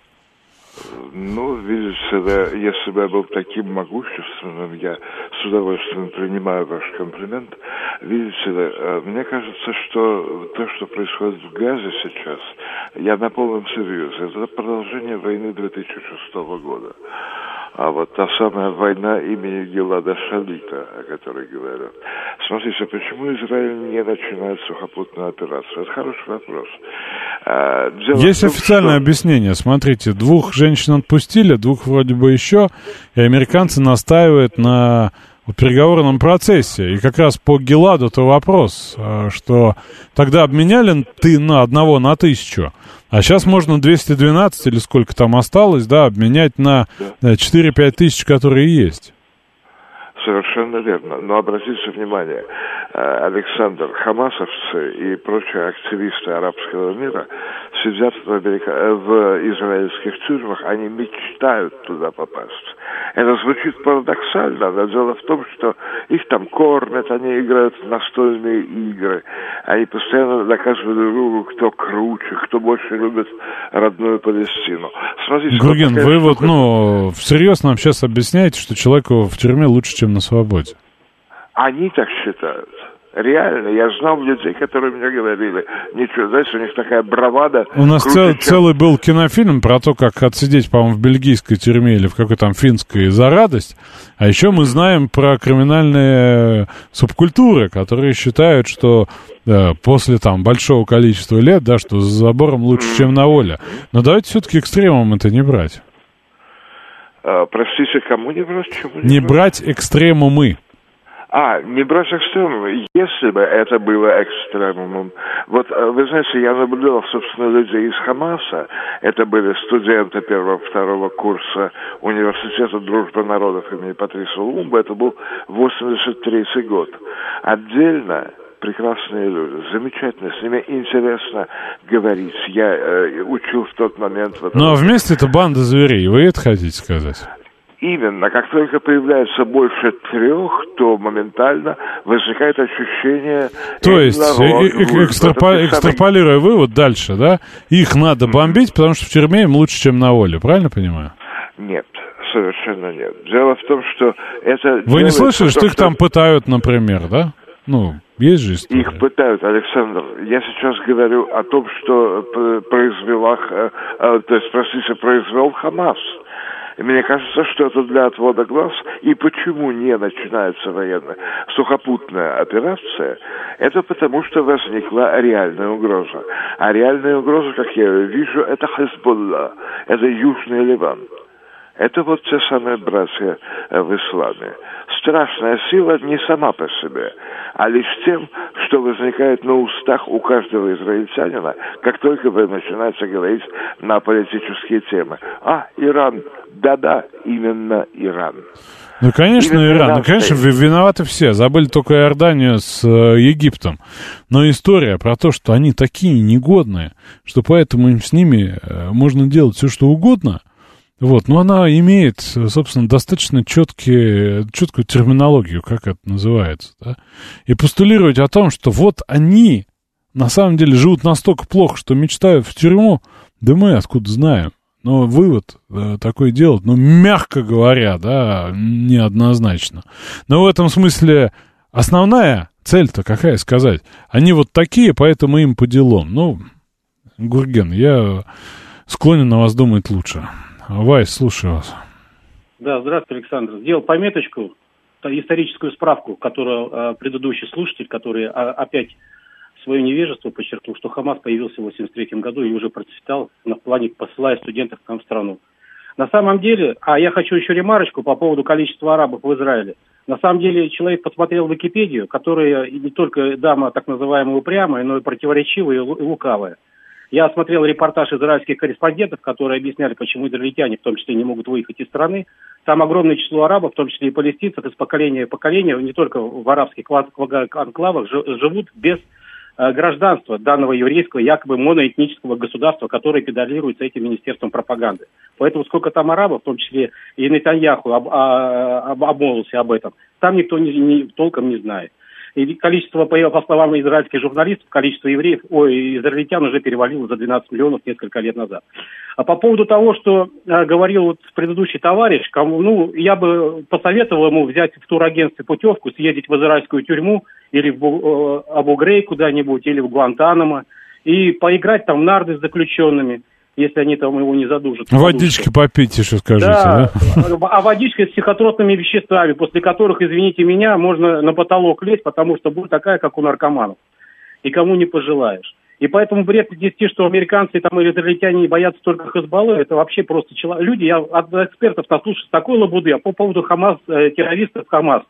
Ну, видите, да, если бы я был таким могущественным, я с удовольствием принимаю ваш комплимент, Видите ли, э, мне кажется, что то, что происходит в Газе сейчас, я на полном серьезе, это продолжение войны 2006 года. А вот та самая война имени Гелада Шалита, о которой говорят. Смотрите, почему Израиль не начинает сухопутную операцию? Это хороший вопрос. А, Есть том, официальное что... объяснение. Смотрите, двух женщин отпустили, двух вроде бы еще, и американцы настаивают на переговорном процессе. И как раз по Геладу-то вопрос, а, что тогда обменяли ты на одного на тысячу, а сейчас можно 212 или сколько там осталось, да, обменять на 4-5 тысяч, которые есть. Совершенно верно. Но обратите внимание, э, Александр, хамасовцы и прочие активисты арабского мира сидят в, Америка... Э, в израильских тюрьмах, они мечтают туда попасть. Это звучит парадоксально, но дело в том, что их там кормят, они играют в настольные игры, они постоянно доказывают друг другу, кто круче, кто больше любит родную Палестину. Смотрите, вот вы вот, ну, всерьез нам сейчас объясняете, что человеку в тюрьме лучше, чем на свободе? Они так считают. Реально, я знал людей, которые мне говорили, ничего, знаешь, у них такая бравада. У нас круче, цел, чем... целый был кинофильм про то, как отсидеть, по-моему, в бельгийской тюрьме или в какой там финской за радость. А еще мы знаем про криминальные субкультуры, которые считают, что да, после там большого количества лет, да, что за забором лучше, чем на воле. Но давайте все-таки экстремум это не брать. А, простите, кому не брать? Чему не, не брать? брать экстремумы. А, не брать экстремум. Если бы это было экстремумом. Вот, э, вы знаете, я наблюдал, собственно, людей из Хамаса. Это были студенты первого-второго курса Университета дружбы народов имени Патриса Лумба. Это был 83 год. Отдельно прекрасные люди, замечательно, с ними интересно говорить. Я э, учил в тот момент... В этом... Ну, а вместе это банда зверей, вы это хотите сказать? Именно, как только появляется больше трех, то моментально возникает ощущение... То есть, э экстрапо экстраполируя вывод дальше, да, их надо бомбить, потому что в тюрьме им лучше, чем на воле, правильно понимаю? Нет, совершенно нет. Дело в том, что это... Вы не слышали, что их там пытают, например, да? Ну, есть же история. Их пытают, Александр. Я сейчас говорю о том, что произвела, э, э, то есть, простите, произвел Хамас. Мне кажется, что это для отвода глаз. И почему не начинается военная сухопутная операция, это потому, что возникла реальная угроза. А реальная угроза, как я вижу, это Хезболла, это Южный Ливан. Это вот те самые братья э, в исламе. Страшная сила не сама по себе, а лишь тем, что возникает на устах у каждого израильтянина, как только вы начинаете говорить на политические темы. А, Иран, да-да, именно Иран. Ну, конечно, Именно Иран. Ну, конечно, виноваты все. Забыли только Иорданию с э, Египтом. Но история про то, что они такие негодные, что поэтому им с ними э, можно делать все, что угодно, вот, но она имеет, собственно, достаточно четкие, четкую терминологию, как это называется, да? И постулировать о том, что вот они на самом деле живут настолько плохо, что мечтают в тюрьму, да мы откуда знаем. Но вывод да, такой делать, ну, мягко говоря, да, неоднозначно. Но в этом смысле основная цель-то какая сказать? Они вот такие, поэтому им по делам. Ну, Гурген, я склонен на вас думать лучше. Вайс, слушаю вас. Да, здравствуйте, Александр. Сделал пометочку, историческую справку, которую э, предыдущий слушатель, который а, опять свое невежество подчеркнул, что Хамас появился в 83 году и уже процветал на плане посылая студентов к нам в страну. На самом деле, а я хочу еще ремарочку по поводу количества арабов в Израиле. На самом деле, человек посмотрел Википедию, которая не только дама так называемая упрямая, но и противоречивая и лукавая. Я смотрел репортаж израильских корреспондентов, которые объясняли, почему израильтяне в том числе не могут выехать из страны. Там огромное число арабов, в том числе и палестинцев, из поколения в поколение, не только в арабских анклавах, живут без э, гражданства данного еврейского, якобы моноэтнического государства, которое педалируется этим министерством пропаганды. Поэтому сколько там арабов, в том числе и Нетаньяху об, а, об, обмолвился об этом, там никто не, не, толком не знает. И количество, по словам израильских журналистов, количество евреев, ой, израильтян уже перевалило за 12 миллионов несколько лет назад. А по поводу того, что э, говорил вот предыдущий товарищ, кому, ну, я бы посоветовал ему взять в турагентстве путевку, съездить в израильскую тюрьму или в э, Абу-Грей куда-нибудь, или в Гуантанамо, и поиграть там в нарды с заключенными, если они там его не задушат. Водички попить еще скажите, Да, да? а водичка с психотропными веществами, после которых, извините меня, можно на потолок лезть, потому что будет такая, как у наркоманов. И кому не пожелаешь. И поэтому бред нести, что американцы там или израильтяне не боятся только Хазбаллы, это вообще просто чело- люди, я от экспертов наслушаюсь такой лабуды, а по поводу Хамас, э, террористов Хамас.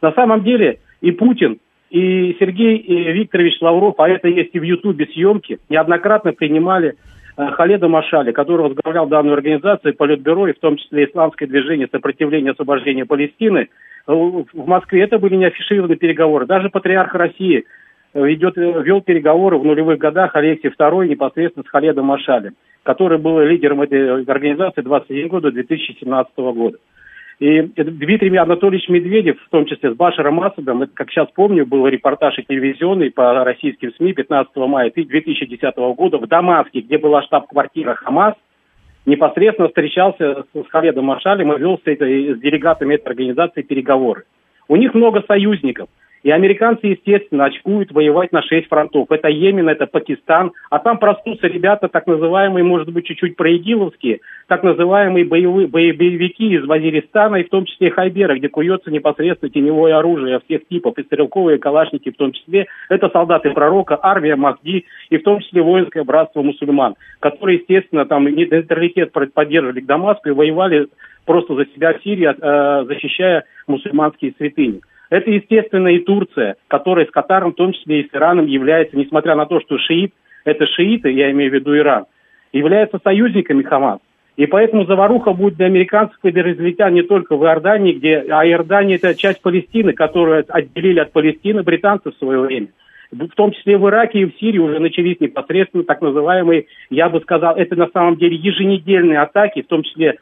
На самом деле и Путин, и Сергей и Викторович Лавров, а это есть и в Ютубе съемки, неоднократно принимали Халеда Машали, который возглавлял данную организацию, Политбюро, и в том числе Исламское движение сопротивления освобождения Палестины, э, в Москве это были не переговоры. Даже патриарх России э, ведет, э, вел переговоры в нулевых годах Алексей II непосредственно с Халедом Машали, который был лидером этой организации 21 года 2017 года. И Дмитрий Анатольевич Медведев, в том числе с Башаром Асадом, это, как сейчас помню, был репортаж и телевизионный по российским СМИ 15 мая 2010 года в Дамаске, где была штаб-квартира Хамас, непосредственно встречался с Халедом Машалем и вел с, этой, с делегатами этой организации переговоры. У них много союзников. И американцы, естественно, очкуют воевать на шесть фронтов. Это Йемен, это Пакистан. А там проснутся ребята, так называемые, может быть, чуть-чуть проигиловские, так называемые боевые, боевики из Вазиристана, и в том числе Хайбера, где куется непосредственно теневое оружие всех типов, и стрелковые, и калашники в том числе. Это солдаты пророка, армия Махди, и в том числе воинское братство мусульман, которые, естественно, там нейтралитет поддерживали к Дамаску и воевали просто за себя в Сирии, э, защищая мусульманские святыни. Это, естественно, и Турция, которая с Катаром, в том числе и с Ираном, является, несмотря на то, что шиит, это шииты, я имею в виду Иран, являются союзниками Хамас. И поэтому заваруха будет для американцев и для израильтян не только в Иордании, где, а Иордания это часть Палестины, которую отделили от Палестины британцы в свое время. В том числе в Ираке и в Сирии уже начались непосредственно так называемые, я бы сказал, это на самом деле еженедельные атаки, в том числе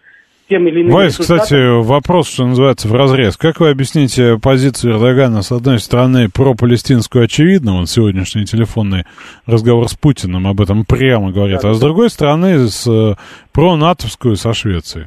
тем или иным Вайс, кстати, вопрос, что называется, в разрез. Как вы объясните позицию Эрдогана, с одной стороны, про-палестинскую очевидно, он сегодняшний телефонный разговор с Путиным об этом прямо говорит, а с другой стороны, с э, про-натовскую со Швецией?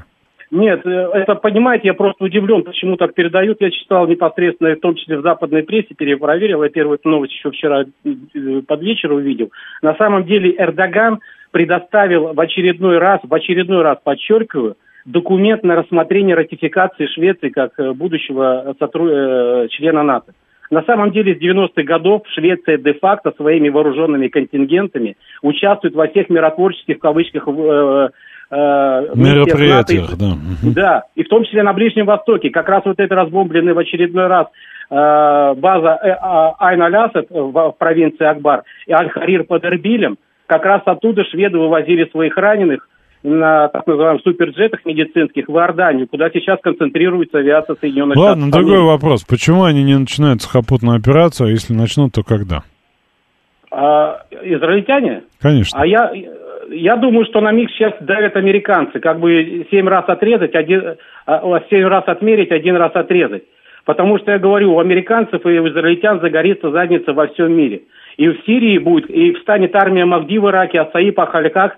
Нет, э, это, понимаете, я просто удивлен, почему так передают. Я читал непосредственно, в том числе в западной прессе, перепроверил. Я первую эту новость еще вчера э, под вечер увидел. На самом деле Эрдоган предоставил в очередной раз, в очередной раз подчеркиваю, документ на рассмотрение ратификации Швеции как э, будущего сотру... э, члена НАТО. На самом деле с 90-х годов Швеция де-факто своими вооруженными контингентами участвует во всех миротворческих, в кавычках, э, э, Мероприятиях, НАТО. да. Да, и в том числе на Ближнем Востоке. Как раз вот это разбомбленная в очередной раз э, база э, а, Айн-Алясад в, в провинции Акбар и Аль-Харир под Эрбилем, как раз оттуда шведы вывозили своих раненых на так называемых суперджетах медицинских в Иорданию, куда сейчас концентрируется авиация Соединенных Ладно, Штатов. другой вопрос. Почему они не начинают сухопутную операцию, а если начнут, то когда? А, израильтяне? Конечно. А я, я думаю, что на миг сейчас давят американцы. Как бы семь раз отрезать, один, а, семь раз отмерить, один раз отрезать. Потому что я говорю, у американцев и у израильтян загорится задница во всем мире. И в Сирии будет, и встанет армия Махди в Ираке, Асаиб, Ахальках,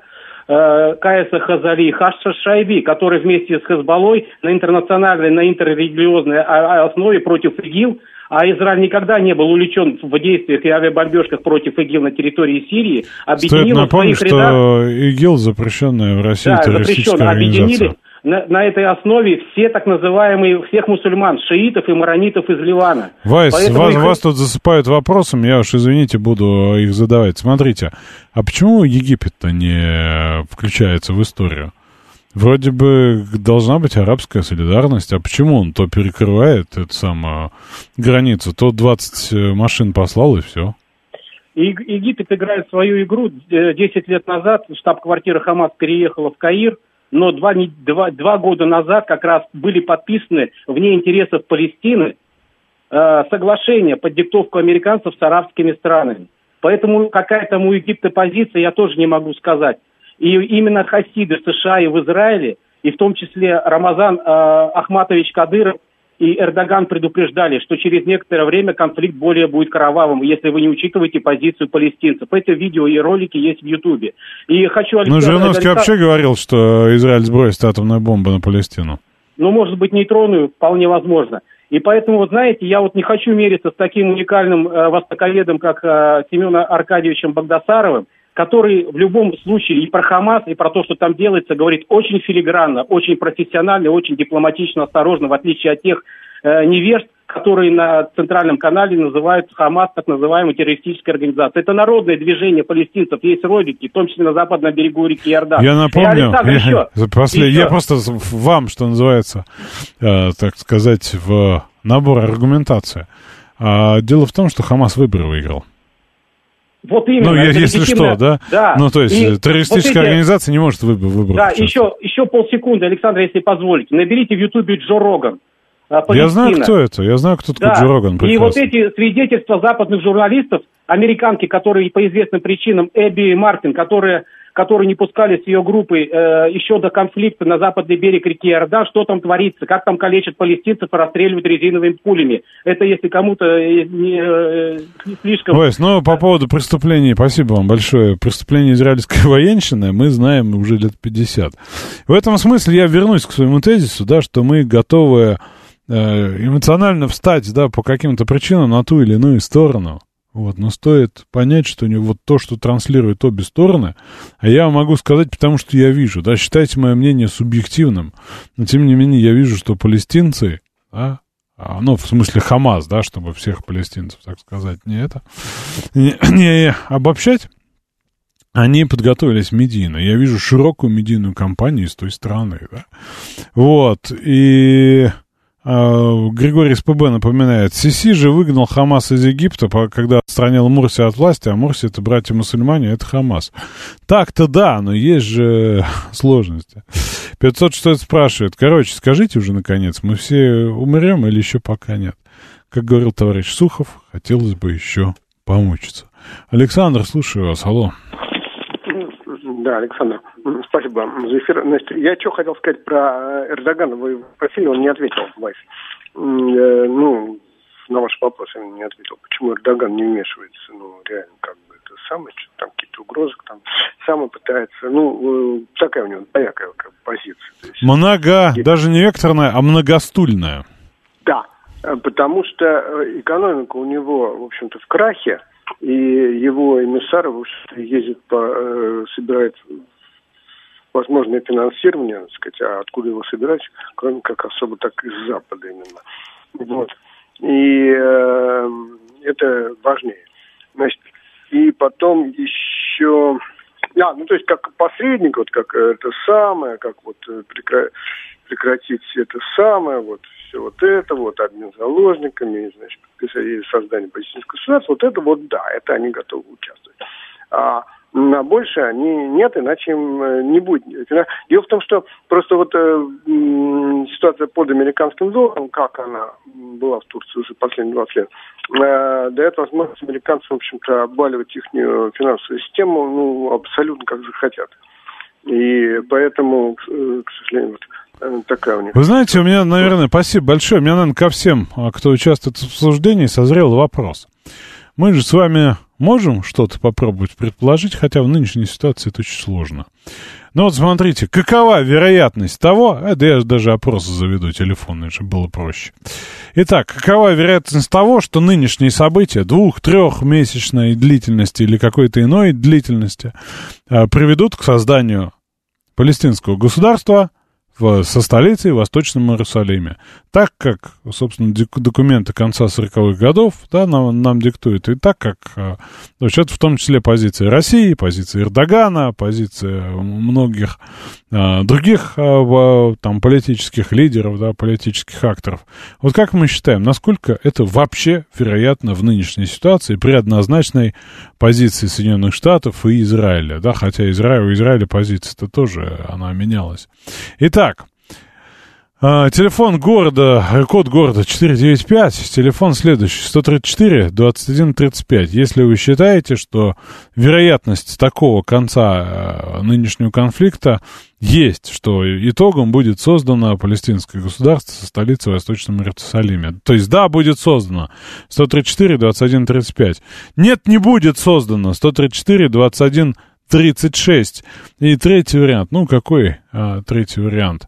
э, Каеса Хазари, Хаша Шайби, который вместе с Хезболой на интернациональной, на интеррелигиозной основе против ИГИЛ, а Израиль никогда не был увлечен в действиях и авиабомбежках против ИГИЛ на территории Сирии, Стоит объединил в напомнить, своих рядах что ИГИЛ запрещенная в России да, террористическая организация. Объединили на, на этой основе все так называемые, всех мусульман, шиитов и маронитов из Ливана. Вайс, Поэтому вас, их- вас тут засыпают вопросами, я уж, извините, буду их задавать. Смотрите, а почему Египет-то не включается в историю? Вроде бы должна быть арабская солидарность, а почему он то перекрывает эту самую границу, то 20 машин послал и все? Египет играет свою игру. Э, 10 лет назад штаб-квартира Хамас переехала в Каир, но два, два, два года назад как раз были подписаны вне интересов Палестины э, соглашения под диктовку американцев с арабскими странами. Поэтому какая там у Египта позиция, я тоже не могу сказать. И именно хасиды в США и в Израиле, и в том числе Рамазан э, Ахматович Кадыров и Эрдоган предупреждали, что через некоторое время конфликт более будет кровавым, если вы не учитываете позицию палестинцев. Это видео и ролики есть в Ютубе. И хочу... Ну, Жириновский Александр- вообще говорил, что Израиль сбросит атомную бомбу на Палестину. ну, может быть, нейтронную, вполне возможно. И поэтому, вот знаете, я вот не хочу мериться с таким уникальным э, востоковедом, как э, Семеном Аркадьевичем Багдасаровым, который в любом случае и про Хамас, и про то, что там делается, говорит очень филигранно, очень профессионально, очень дипломатично, осторожно, в отличие от тех э, невежд, которые на центральном канале называют Хамас так называемой террористической организацией. Это народное движение палестинцев, есть ролики, в том числе на западном берегу реки Иордан. Я напомню, я, еще, после, еще. я просто вам, что называется, э, так сказать, в набор аргументации. А, дело в том, что Хамас выборы выиграл. Вот именно. Ну, если что, да? да. Ну, то есть И террористическая вот эти- организация не может выбрать. Да, еще, еще полсекунды, Александр, если позволите. Наберите в Ютубе Джо Роган. а, Я знаю, Палестина. кто это. Я знаю, кто такой Да. Джо Роган. И прекрасно. вот эти свидетельства западных журналистов, американки, которые по известным причинам, Эбби Мартин, которые, которые не пускали с ее группой э, еще до конфликта на западный берег реки Иордан, что там творится, как там калечат палестинцев и расстреливают резиновыми пулями. Это если кому-то э, не, э, не слишком... Ой, ну, по поводу преступлений, спасибо вам большое. Преступление израильской военщины мы знаем уже лет 50. В этом смысле я вернусь к своему тезису, да, что мы готовы э, эмоционально встать, да, по каким-то причинам на ту или иную сторону. Вот, но стоит понять, что не вот то, что транслируют обе стороны, а я могу сказать, потому что я вижу, да, считайте мое мнение субъективным, но тем не менее я вижу, что палестинцы, да, а, ну, в смысле Хамас, да, чтобы всех палестинцев, так сказать, не это, не, не обобщать, они подготовились медийно. Я вижу широкую медийную кампанию из той страны, да. Вот, и Григорий СПБ напоминает, Сиси же выгнал Хамас из Египта, когда отстранил Мурси от власти, а Мурси это братья-мусульмане, это Хамас. Так-то да, но есть же сложности. 506 спрашивает, короче, скажите уже наконец, мы все умрем или еще пока нет? Как говорил товарищ Сухов, хотелось бы еще помучиться. Александр, слушаю вас, алло. Да, Александр, спасибо за эфир. Значит, я что хотел сказать про э, Эрдогана. Вы просили, он не ответил, Вайс. Э, Ну, на ваш вопрос он не ответил. Почему Эрдоган не вмешивается, ну, реально, как бы, это самое, что там какие-то угрозы, там, сам пытается, ну, э, такая у него двоякая как бы, позиция. Есть, Много, даже не векторная, а многостульная. Да, потому что экономика у него, в общем-то, в крахе, и его эмиссары, в общем-то, ездят по, э, собирают возможное финансирование, так сказать, а откуда его собирать, кроме как особо так из Запада именно. Вот. И э, это важнее. Значит, и потом еще... А, ну, то есть, как посредник, вот как это самое, как вот э, прекра- прекратить это самое, вот все вот это, вот обмен заложниками, значит, подписание- создание палестинского государства, вот это вот да, это они готовы участвовать. А на больше они нет, иначе им э, не будет. Дело в том, что просто вот э, ситуация под американским долларом, как она была в Турции уже последние 20 лет, э, дает возможность американцам, в общем-то, обваливать их финансовую систему, ну, абсолютно как захотят. И поэтому, э, к сожалению, вот э, такая у них. Вы знаете, у меня, наверное, спасибо большое. У меня, наверное, ко всем, а, кто участвует в обсуждении, созрел вопрос. Мы же с вами можем что-то попробовать предположить, хотя в нынешней ситуации это очень сложно. Ну вот смотрите, какова вероятность того, это я даже опросы заведу телефонный, чтобы было проще. Итак, какова вероятность того, что нынешние события двух-трехмесячной длительности или какой-то иной длительности а, приведут к созданию палестинского государства в, со столицей в Восточном Иерусалиме. Так как, собственно, документы конца 40-х годов да, нам, нам диктуют, и так как, э, значит, это в том числе позиция России, позиция Эрдогана, позиция многих э, других в- там, политических лидеров, да, политических акторов. Вот как мы считаем, насколько это вообще вероятно в нынешней ситуации при однозначной позиции Соединенных Штатов и Израиля, да, хотя Израиль, у Израиля позиция-то тоже, она менялась. Итак, а, телефон города, код города 495, телефон следующий, 134 21 35. Если вы считаете, что вероятность такого конца э, нынешнего конфликта есть, что итогом будет создано палестинское государство со столицей Восточном Иерусалиме. То есть, да, будет создано 134 21 35. Нет, не будет создано 134 21 36. И третий вариант. Ну, какой а, третий вариант?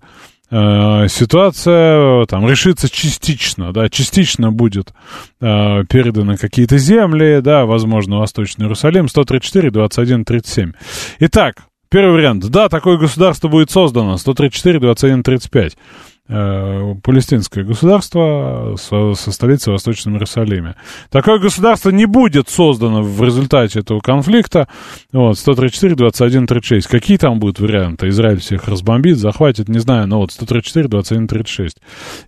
Э, ситуация там решится частично, да, частично будет э, переданы какие-то земли, да, возможно, Восточный Иерусалим, 134, 21, 37. Итак, первый вариант. Да, такое государство будет создано, 134, 21, 35 э, палестинское государство со, со столицей в Восточном Иерусалиме. Такое государство не будет создано в результате этого конфликта. Вот, 134, 21, 36. Какие там будут варианты? Израиль всех разбомбит, захватит, не знаю, но вот 134, 21, 36.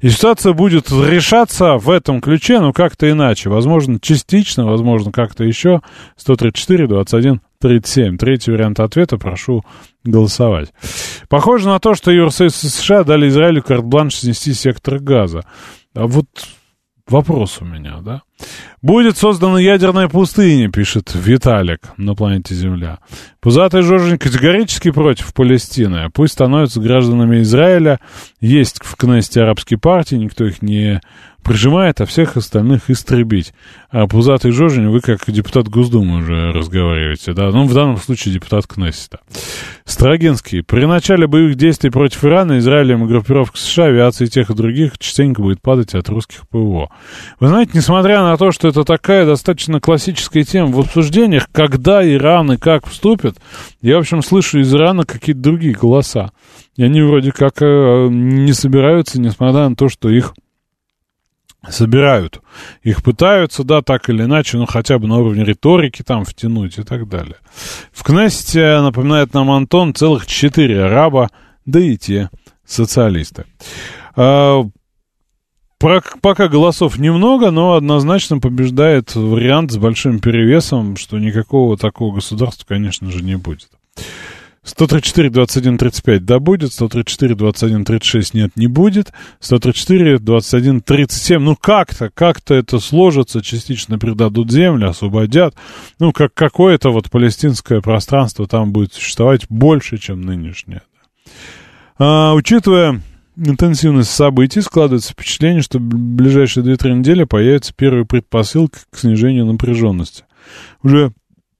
И ситуация будет решаться в этом ключе, но как-то иначе. Возможно, частично, возможно, как-то еще. 134, 21, 37. Третий вариант ответа прошу голосовать. Похоже на то, что Евросоюз и США дали Израилю карт-бланш снести сектор газа. А вот вопрос у меня, да? Будет создана ядерная пустыня, пишет Виталик на планете Земля. Пузатый Жоржин категорически против Палестины. Пусть становятся гражданами Израиля. Есть в Кнессете арабские партии, никто их не прижимает, а всех остальных истребить. А пузатый Жожень, вы как депутат Госдумы уже разговариваете, да? Ну, в данном случае депутат Кнессета. Строгинский. При начале боевых действий против Ирана, Израилем и группировок США, авиации тех и других частенько будет падать от русских ПВО. Вы знаете, несмотря на то, что это такая достаточно классическая тема в обсуждениях, когда Иран и как вступят, я, в общем, слышу из Ирана какие-то другие голоса. И они вроде как э, не собираются, несмотря на то, что их собирают. Их пытаются, да, так или иначе, ну, хотя бы на уровне риторики там втянуть и так далее. В Кнессете, напоминает нам Антон, целых четыре араба, да и те социалисты. Пока голосов немного, но однозначно побеждает вариант с большим перевесом, что никакого такого государства, конечно же, не будет. 134, 21, 35 да будет, 134, 21, 36 нет, не будет, 134, 21, 37, ну как-то, как-то это сложится, частично передадут землю, освободят, ну как какое-то вот палестинское пространство там будет существовать больше, чем нынешнее. А, учитывая интенсивность событий, складывается впечатление, что в ближайшие 2-3 недели появится первая предпосылка к снижению напряженности. Уже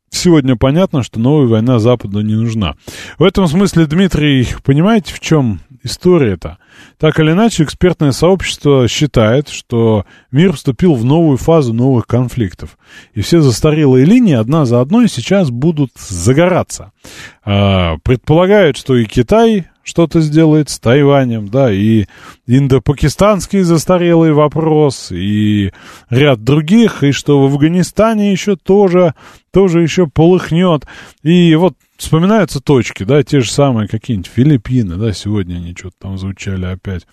сегодня понятно, что новая война Западу не нужна. В этом смысле, Дмитрий, понимаете, в чем история-то? Так или иначе, экспертное сообщество считает, что мир вступил в новую фазу новых конфликтов. И все застарелые линии одна за одной сейчас будут загораться. А, предполагают, что и Китай что-то сделает с Тайванем, да, и индо-пакистанский застарелый вопрос, и ряд других, и что в Афганистане еще тоже, тоже еще полыхнет. И вот вспоминаются точки, да, те же самые какие-нибудь Филиппины, да, сегодня они что-то там звучали опять.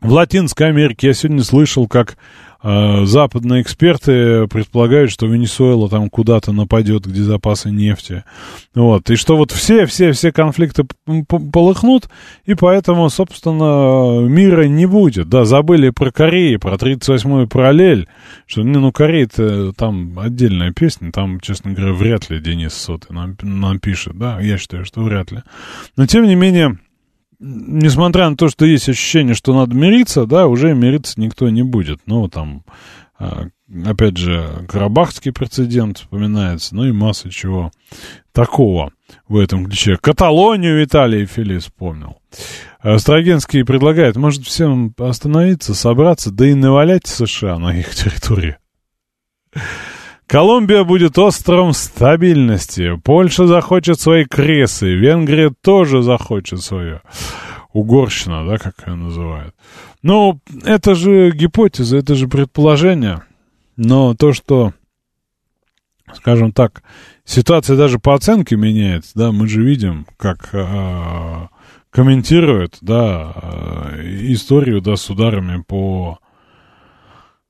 В Латинской Америке я сегодня слышал, как западные эксперты предполагают, что Венесуэла там куда-то нападет, где запасы нефти. Вот. И что вот все-все-все конфликты полыхнут, и поэтому, собственно, мира не будет. Да, забыли про Корею, про 38-ю параллель, что, не, ну, Корея-то там отдельная песня, там, честно говоря, вряд ли Денис Соты нам, нам пишет, да, я считаю, что вряд ли. Но, тем не менее, несмотря на то, что есть ощущение, что надо мириться, да, уже мириться никто не будет. Ну, там, а, опять же, карабахский прецедент вспоминается, ну и масса чего такого в этом ключе. Каталонию Виталий Фили вспомнил. Строгинский предлагает, может, всем остановиться, собраться, да и навалять США на их территории. Колумбия будет островом стабильности. Польша захочет свои кресы. Венгрия тоже захочет свое. Угорщина, да, как ее называют. Ну, это же гипотеза, это же предположение. Но то, что, скажем так, ситуация даже по оценке меняется, да, мы же видим, как э, комментируют, да, историю, да, с ударами по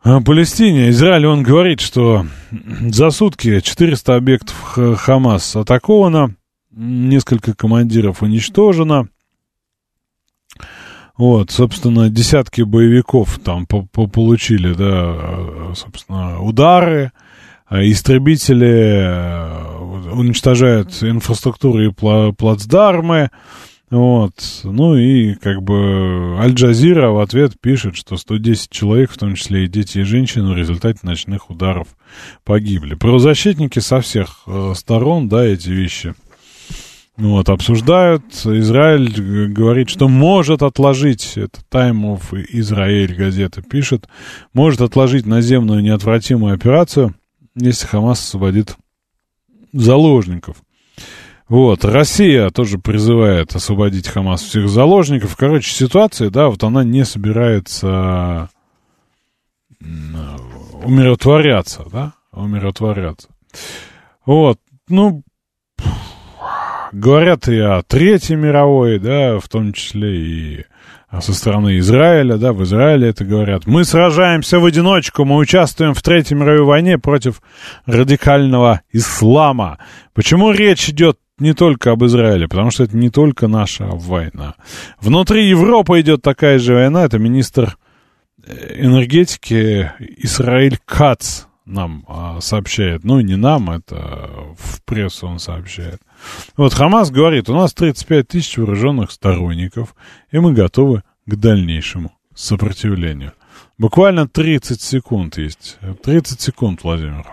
о Палестине. Израиль, он говорит, что за сутки 400 объектов Хамас атаковано, несколько командиров уничтожено. Вот, собственно, десятки боевиков там по -по получили, да, собственно, удары, а истребители э, уничтожают инфраструктуру и плацдармы, вот. Ну и как бы Аль-Джазира в ответ пишет, что 110 человек, в том числе и дети и женщины, в результате ночных ударов погибли. Правозащитники со всех э, сторон, да, эти вещи Вот, обсуждают. Израиль говорит, что может отложить, это Time of Израиль газета пишет, может отложить наземную неотвратимую операцию, если Хамас освободит заложников. Вот, Россия тоже призывает освободить Хамас всех заложников. Короче, ситуация, да, вот она не собирается умиротворяться, да, умиротворяться. Вот, ну, говорят и о Третьей мировой, да, в том числе и со стороны Израиля, да, в Израиле это говорят. Мы сражаемся в одиночку, мы участвуем в Третьей мировой войне против радикального ислама. Почему речь идет не только об Израиле, потому что это не только наша война. Внутри Европы идет такая же война, это министр э, энергетики Исраиль Кац нам а, сообщает. Ну, не нам, это в прессу он сообщает. Вот Хамас говорит, у нас 35 тысяч вооруженных сторонников, и мы готовы к дальнейшему сопротивлению. Буквально 30 секунд есть. 30 секунд, Владимир.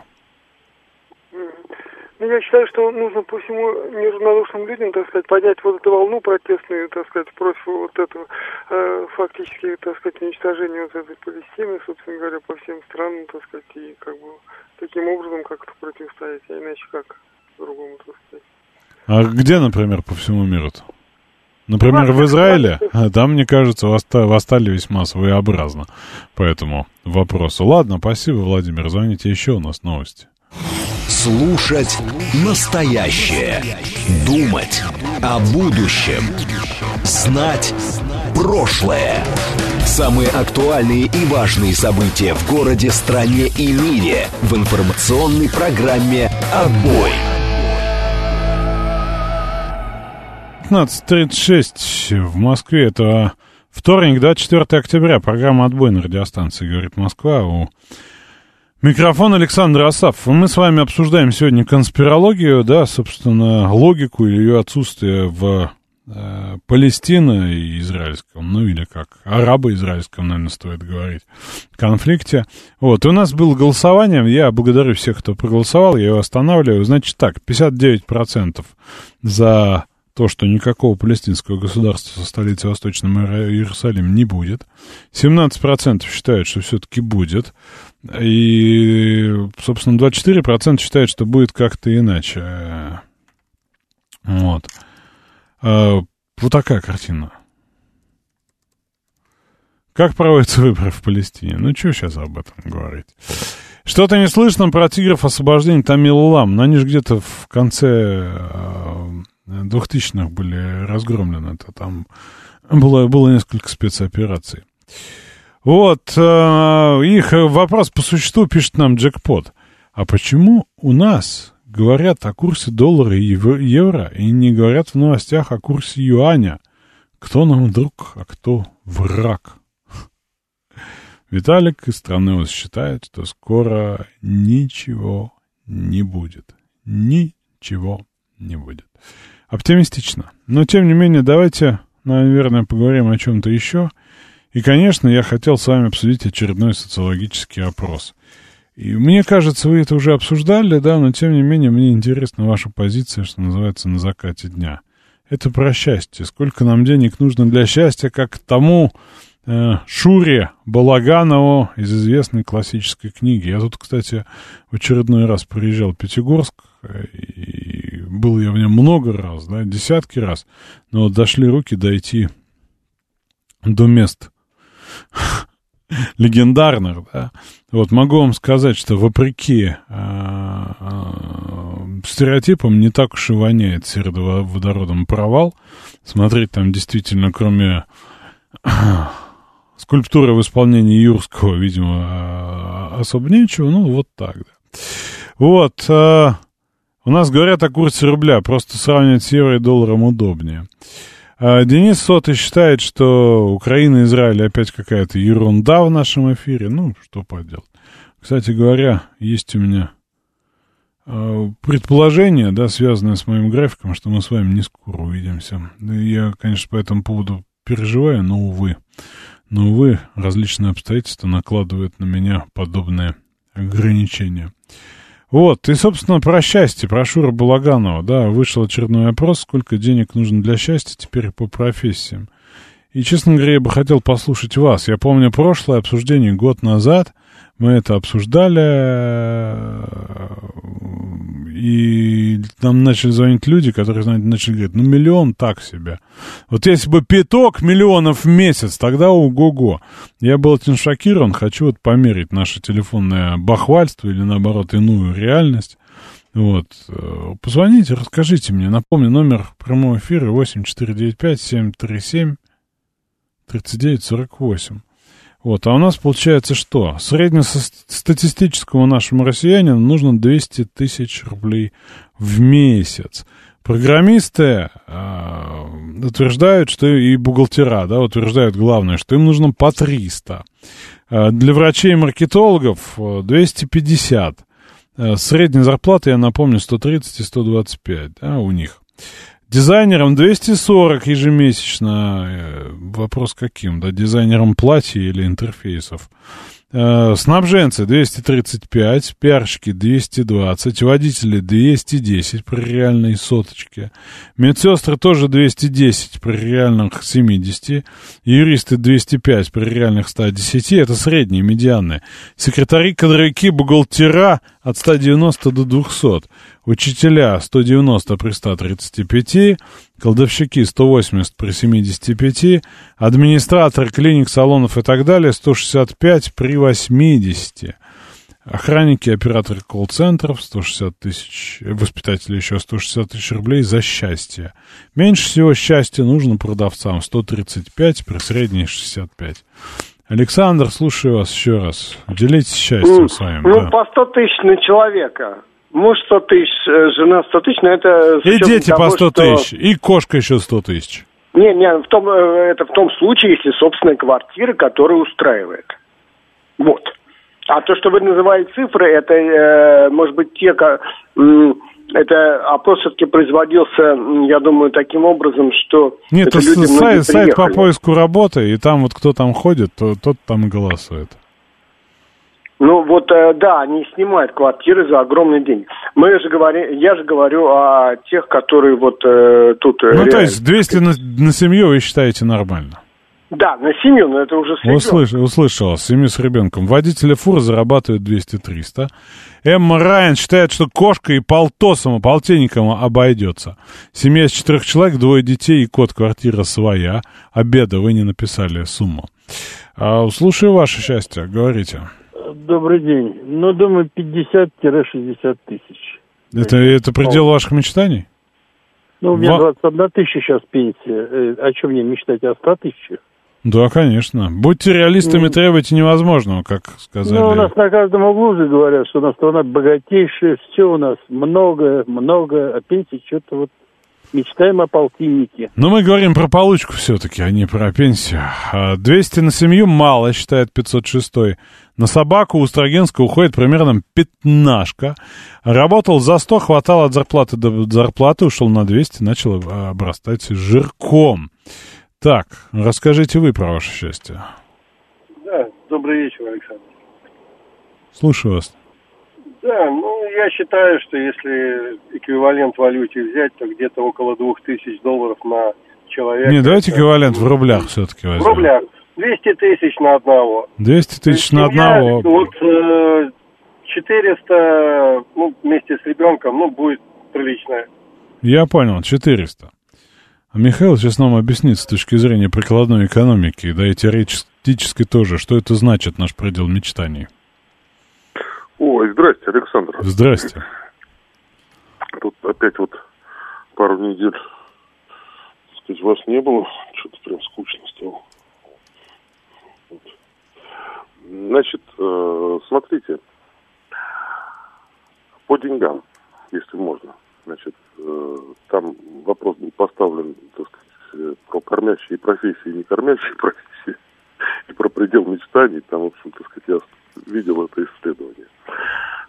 Ну, я считаю, что нужно по всему неравнодушным людям, так сказать, поднять вот эту волну протестную, так сказать, против вот этого э, фактически, так сказать, уничтожения вот этой Палестины, собственно говоря, по всем странам, так сказать, и как бы таким образом как-то противостоять, а иначе как другому, так сказать. А где, например, по всему миру-то? Например, в Израиле, а там, мне кажется, восстали весьма своеобразно по этому вопросу. Ладно, спасибо, Владимир. Звоните еще, у нас новости. Слушать настоящее. Думать о будущем. Знать прошлое. Самые актуальные и важные события в городе, стране и мире в информационной программе «Отбой». 15.36 в Москве. Это вторник, 24 октября. Программа «Отбой» на радиостанции «Говорит Москва». У микрофона Александр Асав. Мы с вами обсуждаем сегодня конспирологию, да, собственно, логику ее отсутствие в э, Палестино и израильском, ну или как, арабо-израильском, наверное, стоит говорить, конфликте. Вот, и у нас было голосование, я благодарю всех, кто проголосовал, я его останавливаю. Значит так, 59% за то, что никакого палестинского государства со столицей Восточным Иерусалим не будет. 17% считают, что все-таки будет. И, собственно, 24% считают, что будет как-то иначе. Вот. А, вот такая картина. Как проводятся выборы в Палестине? Ну, что сейчас об этом говорить? Что-то не слышно про тигров освобождения Тамил-Лам. Но они же где-то в конце а, 2000-х были разгромлены. Это там было, было несколько спецопераций. Вот, э, их вопрос по существу пишет нам Джекпот. А почему у нас говорят о курсе доллара и евро и не говорят в новостях о курсе юаня? Кто нам друг, а кто враг? Виталик из страны считает, что скоро ничего не будет. Ничего не будет. Оптимистично. Но, тем не менее, давайте, наверное, поговорим о чем-то еще. И, конечно, я хотел с вами обсудить очередной социологический опрос. И мне кажется, вы это уже обсуждали, да, но, тем не менее, мне интересна ваша позиция, что называется, на закате дня. Это про счастье. Сколько нам денег нужно для счастья, как тому э, Шуре Балаганову из известной классической книги. Я тут, кстати, в очередной раз приезжал в Пятигорск, и был я в нем много раз, да, десятки раз, но дошли руки дойти до мест легендарных, да. Вот могу вам сказать, что вопреки а, а, стереотипам не так уж и воняет сероводородом провал. Смотреть там действительно, кроме скульптуры в исполнении Юрского, видимо, а, особо нечего. Ну, вот так, да. Вот, у нас говорят о курсе рубля, просто сравнивать с евро и долларом удобнее. А Денис Соты считает, что Украина и Израиль опять какая-то ерунда в нашем эфире. Ну, что поделать. Кстати говоря, есть у меня э, предположение, да, связанное с моим графиком, что мы с вами не скоро увидимся. Я, конечно, по этому поводу переживаю, но, увы. Но, увы, различные обстоятельства накладывают на меня подобные ограничения. Вот, и, собственно, про счастье, про Шура Балаганова, да, вышел очередной опрос, сколько денег нужно для счастья теперь по профессиям. И, честно говоря, я бы хотел послушать вас. Я помню прошлое обсуждение год назад, мы это обсуждали, и нам начали звонить люди, которые, начали говорить, ну, миллион так себе. Вот если бы пяток миллионов в месяц, тогда ого-го. Я был очень шокирован, хочу вот померить наше телефонное бахвальство или, наоборот, иную реальность. Вот. Позвоните, расскажите мне. Напомню, номер прямого эфира 8495-737-3948. Вот, а у нас получается что? Среднестатистическому нашему россиянину нужно 200 тысяч рублей в месяц. Программисты э, утверждают, что и бухгалтера, да, утверждают главное, что им нужно по 300. Э, для врачей и маркетологов 250. Э, средняя зарплата, я напомню, 130 и 125, да, у них. Дизайнерам 240 ежемесячно. Э, вопрос каким, да, дизайнерам платья или интерфейсов. Э, снабженцы 235, пиарщики 220, водители 210 при реальной соточке, медсестры тоже 210 при реальных 70, юристы 205 при реальных 110, это средние, медианные, секретари, кадровики, бухгалтера от 190 до 200, учителя 190 при 135, колдовщики 180 при 75, администратор клиник, салонов и так далее 165 при 80. Охранники, операторы колл-центров 160 тысяч, воспитатели еще 160 тысяч рублей за счастье. Меньше всего счастья нужно продавцам 135 при средней 65. Александр, слушаю вас еще раз. Делитесь счастьем ну, своим. Ну, да. по 100 тысяч на человека. Муж 100 тысяч, э, жена 100 тысяч, но это... И дети по того, 100 что- тысяч, и кошка еще 100 тысяч. Не, не, в том, э, это в том случае, если собственная квартира, которая устраивает. Вот. А то, что вы называете цифры, это, э, может быть, те, м, это опрос все-таки производился, я думаю, таким образом, что Нет, это это люди сайт, сайт по поиску работы, и там вот кто там ходит, то, тот там и голосует. Ну вот, э, да, они снимают квартиры за огромные деньги. Мы же говорим, я же говорю о тех, которые вот э, тут. э, Ну, то реально. есть 200 на, на семью вы считаете нормально? Да, на семью, но это уже с ребенком. Услыш, услышал, семью с ребенком. Водители фур зарабатывают 200-300. Эмма Райан считает, что кошка и полтосом, и полтинником обойдется. Семья из четырех человек, двое детей и кот, квартира своя. Обеда вы не написали сумму. А, слушаю ваше счастье, говорите. Добрый день. Ну, думаю, 50-60 тысяч. Это, это предел ваших мечтаний? Ну, у меня Ва- 21 тысяча сейчас пенсия. Э, О чем мне мечтать? О 100 тысячах? Да, конечно. Будьте реалистами, Ну. требуйте невозможного, как сказали. Ну, у нас на каждом углу же говорят, что у нас страна богатейшая, все у нас много, много, а пенсии что-то вот мечтаем о полтиннике. Но мы говорим про получку все-таки, а не про пенсию. А 200 на семью мало, считает 506 На собаку у Строгинска уходит примерно пятнашка. Работал за 100, хватало от зарплаты до зарплаты, ушел на 200, начал обрастать жирком. Так, расскажите вы про ваше счастье. Да, добрый вечер, Александр. Слушаю вас. Да, ну, я считаю, что если эквивалент валюте взять, то где-то около двух тысяч долларов на человека. Не, давайте эквивалент в рублях все-таки В возьмем. рублях. 200 тысяч на одного. 200 тысяч на одного. Вот э, 400, ну, вместе с ребенком, ну, будет приличная. Я понял, 400. А Михаил сейчас нам объяснит с точки зрения прикладной экономики, да и теоретической тоже, что это значит наш предел мечтаний. Ой, здрасте, Александр. Здрасте. Тут опять вот пару недель, так сказать, вас не было. Что-то прям скучно стало. Вот. Значит, э, смотрите, по деньгам, если можно. Значит, э, там вопрос был поставлен, так сказать, э, про кормящие профессии и не кормящие профессии, и про предел мечтаний. Там, в общем, так сказать, я видел это исследование.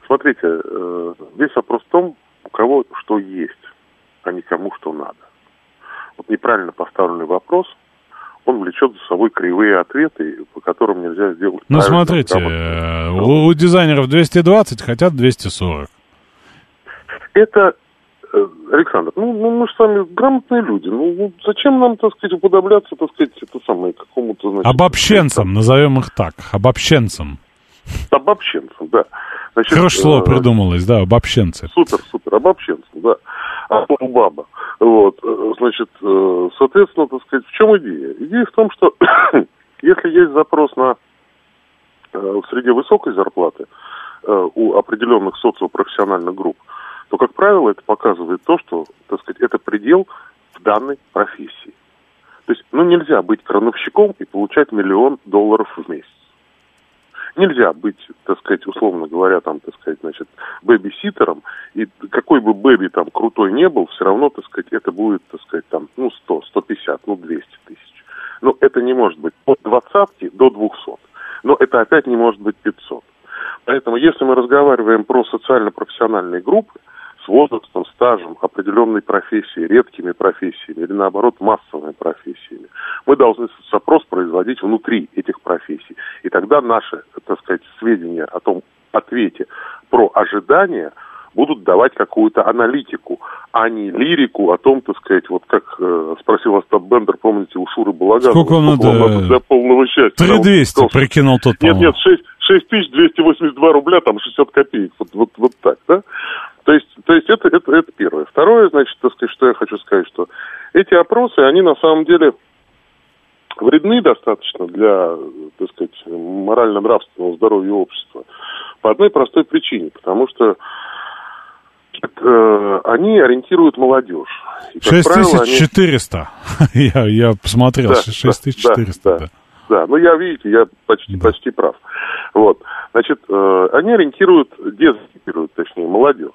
Смотрите, весь вопрос в том, у кого что есть, а не кому что надо. Вот неправильно поставленный вопрос, он влечет за собой кривые ответы, по которым нельзя сделать Ну, смотрите, у, у дизайнеров 220, хотят 240. Это, э, Александр, ну, ну мы же сами грамотные люди. Ну, ну, зачем нам, так сказать, уподобляться, так сказать, это самое, какому-то, значит... Обобщенцам, назовем их так, обобщенцам. Обобщенцам, да. Значит, Хорошее слово э, придумалось, да, обобщенцы. Супер, супер, обобщенцам, да. А баба. Вот, э, значит, э, соответственно, так сказать, в чем идея? Идея в том, что если есть запрос на э, в среде высокой зарплаты у определенных социопрофессиональных групп, то, как правило, это показывает то, что, так сказать, это предел в данной профессии. То есть, ну, нельзя быть крановщиком и получать миллион долларов в месяц. Нельзя быть, так сказать, условно говоря, там, так сказать, значит, бэби-ситером, и какой бы бэби там крутой не был, все равно, так сказать, это будет, так сказать, там, ну, 100, 150, ну, 200 тысяч. Но это не может быть от двадцатки до 200. Но это опять не может быть 500. Поэтому, если мы разговариваем про социально-профессиональные группы, с возрастом, стажем, определенной профессией, редкими профессиями или наоборот массовыми профессиями. Мы должны запрос производить внутри этих профессий. И тогда наши, так сказать, сведения о том ответе про ожидания будут давать какую-то аналитику, а не лирику о том, так сказать, вот как э, спросил Остап Бендер, помните, у Шуры Балагана. Сколько он надо? Для полного счастья. 3200, прикинул тот, Нет, нет, 6, 6282 рубля, там 60 копеек, вот, вот, вот так, да? То есть, то есть это, это, это первое. Второе, значит, так сказать, что я хочу сказать, что эти опросы, они на самом деле вредны достаточно для, так сказать, морально-нравственного здоровья общества. По одной простой причине, потому что э, они ориентируют молодежь. И, как 6400. Они... я, я посмотрел, да, 6400. Да, да, да. да, ну я, видите, я почти, да. почти прав. Вот. Значит, э, они ориентируют, дезориентируют, точнее, молодежь.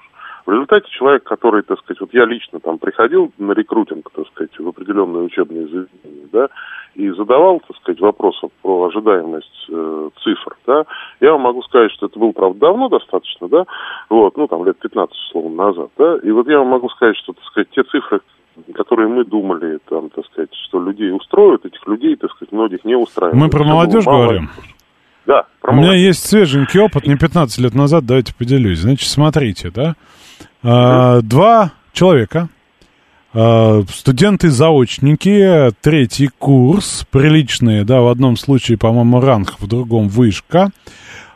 В результате человек, который, так сказать, вот я лично там приходил на рекрутинг, так сказать, в определенные учебные заведения, да, и задавал, так сказать, вопросы про ожидаемость э, цифр, да, я вам могу сказать, что это было, правда, давно достаточно, да, вот, ну, там, лет 15, условно, назад, да, и вот я вам могу сказать, что, так сказать, те цифры, которые мы думали, там, так сказать, что людей устроят, этих людей, так сказать, многих не устраивают. Мы про молодежь говорим? Да, про У меня есть свеженький опыт, не 15 лет назад, давайте поделюсь. Значит, смотрите, да, а, два человека, студенты-заочники, третий курс, приличные, да, в одном случае, по-моему, ранг, в другом вышка.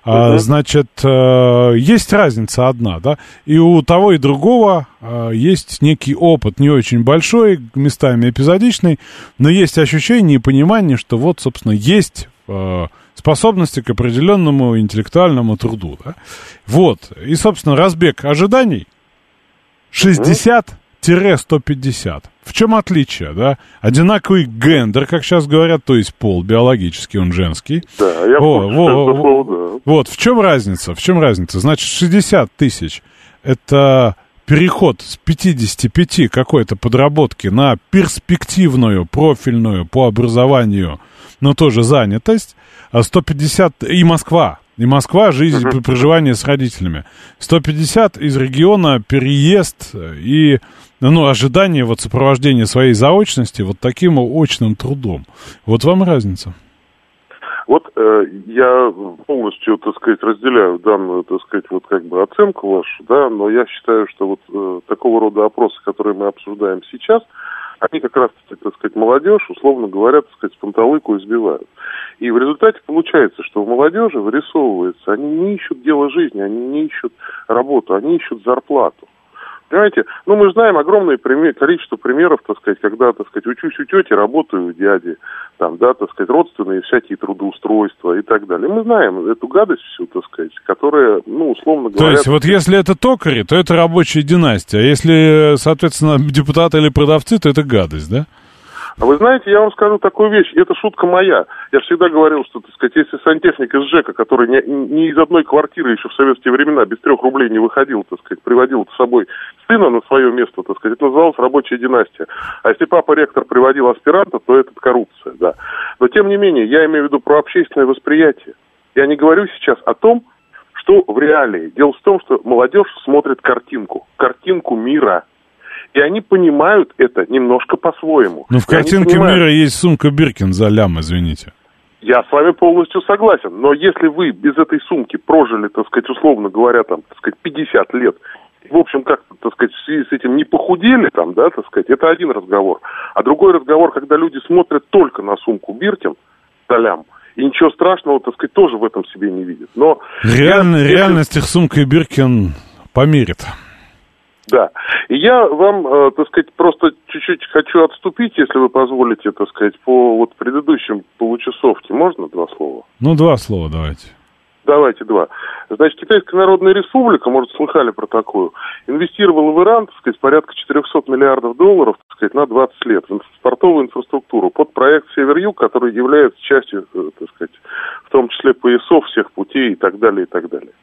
А, значит, э, есть разница одна, да, и у того и другого есть некий опыт, не очень большой, местами эпизодичный, но есть ощущение и понимание, что вот, собственно, есть э, способности к определенному интеллектуальному труду, да. Вот, и, собственно, разбег ожиданий – 60-150. В чем отличие, да? Одинаковый гендер, как сейчас говорят, то есть пол, биологический он женский. Да, я о, помню, во, во, пол, да. Вот, в чем разница? В чем разница? Значит, 60 тысяч – это переход с 55 какой-то подработки на перспективную, профильную по образованию, но тоже занятость, а 150 и Москва, и Москва, жизнь, uh-huh. проживание с родителями. 150 из региона, переезд и ну, ожидание вот сопровождения своей заочности вот таким очным трудом. Вот вам разница. Вот э, я полностью, так сказать, разделяю данную, так сказать, вот как бы оценку вашу, да, но я считаю, что вот э, такого рода опросы, которые мы обсуждаем сейчас, они как раз, так сказать, молодежь, условно говоря, так сказать, панталыку избивают. И в результате получается, что в молодежи вырисовывается, они не ищут дело жизни, они не ищут работу, они ищут зарплату. Понимаете, ну мы знаем огромное пример, количество примеров, так сказать, когда, так сказать, учусь у тети, работаю у дяди, там, да, так сказать, родственные всякие трудоустройства и так далее. Мы знаем эту гадость всю, так сказать, которая, ну, условно говоря... То есть вот если это токари, то это рабочая династия, а если, соответственно, депутаты или продавцы, то это гадость, да? А вы знаете, я вам скажу такую вещь, это шутка моя. Я всегда говорил, что, так сказать, если сантехник из ЖЭКа, который ни, ни из одной квартиры еще в советские времена без трех рублей не выходил, так сказать, приводил с собой сына на свое место, так сказать, это называлось рабочая династия. А если папа ректор приводил аспиранта, то это коррупция, да. Но, тем не менее, я имею в виду про общественное восприятие. Я не говорю сейчас о том, что в реалии. Дело в том, что молодежь смотрит картинку, картинку мира – и они понимают это немножко по-своему. Ну, в картинке понимают... мира есть сумка Биркин за лям, извините. Я с вами полностью согласен. Но если вы без этой сумки прожили, так сказать, условно говоря, там, так сказать, 50 лет, в общем, как-то, так сказать, в связи с этим не похудели там, да, так сказать, это один разговор. А другой разговор, когда люди смотрят только на сумку Биркин, долям, и ничего страшного, так сказать, тоже в этом себе не видят. Но Реально, я, реальность их сумкой Биркин померит. Да. И я вам, э, так сказать, просто чуть-чуть хочу отступить, если вы позволите, так сказать, по вот предыдущим получасовке. Можно два слова? Ну, два слова давайте. Давайте два. Значит, Китайская Народная Республика, может, слыхали про такую, инвестировала в Иран, так сказать, порядка 400 миллиардов долларов, так сказать, на 20 лет в портовую инфраструктуру под проект «Север-Юг», который является частью, э, так сказать, в том числе поясов всех путей и так далее, и так далее.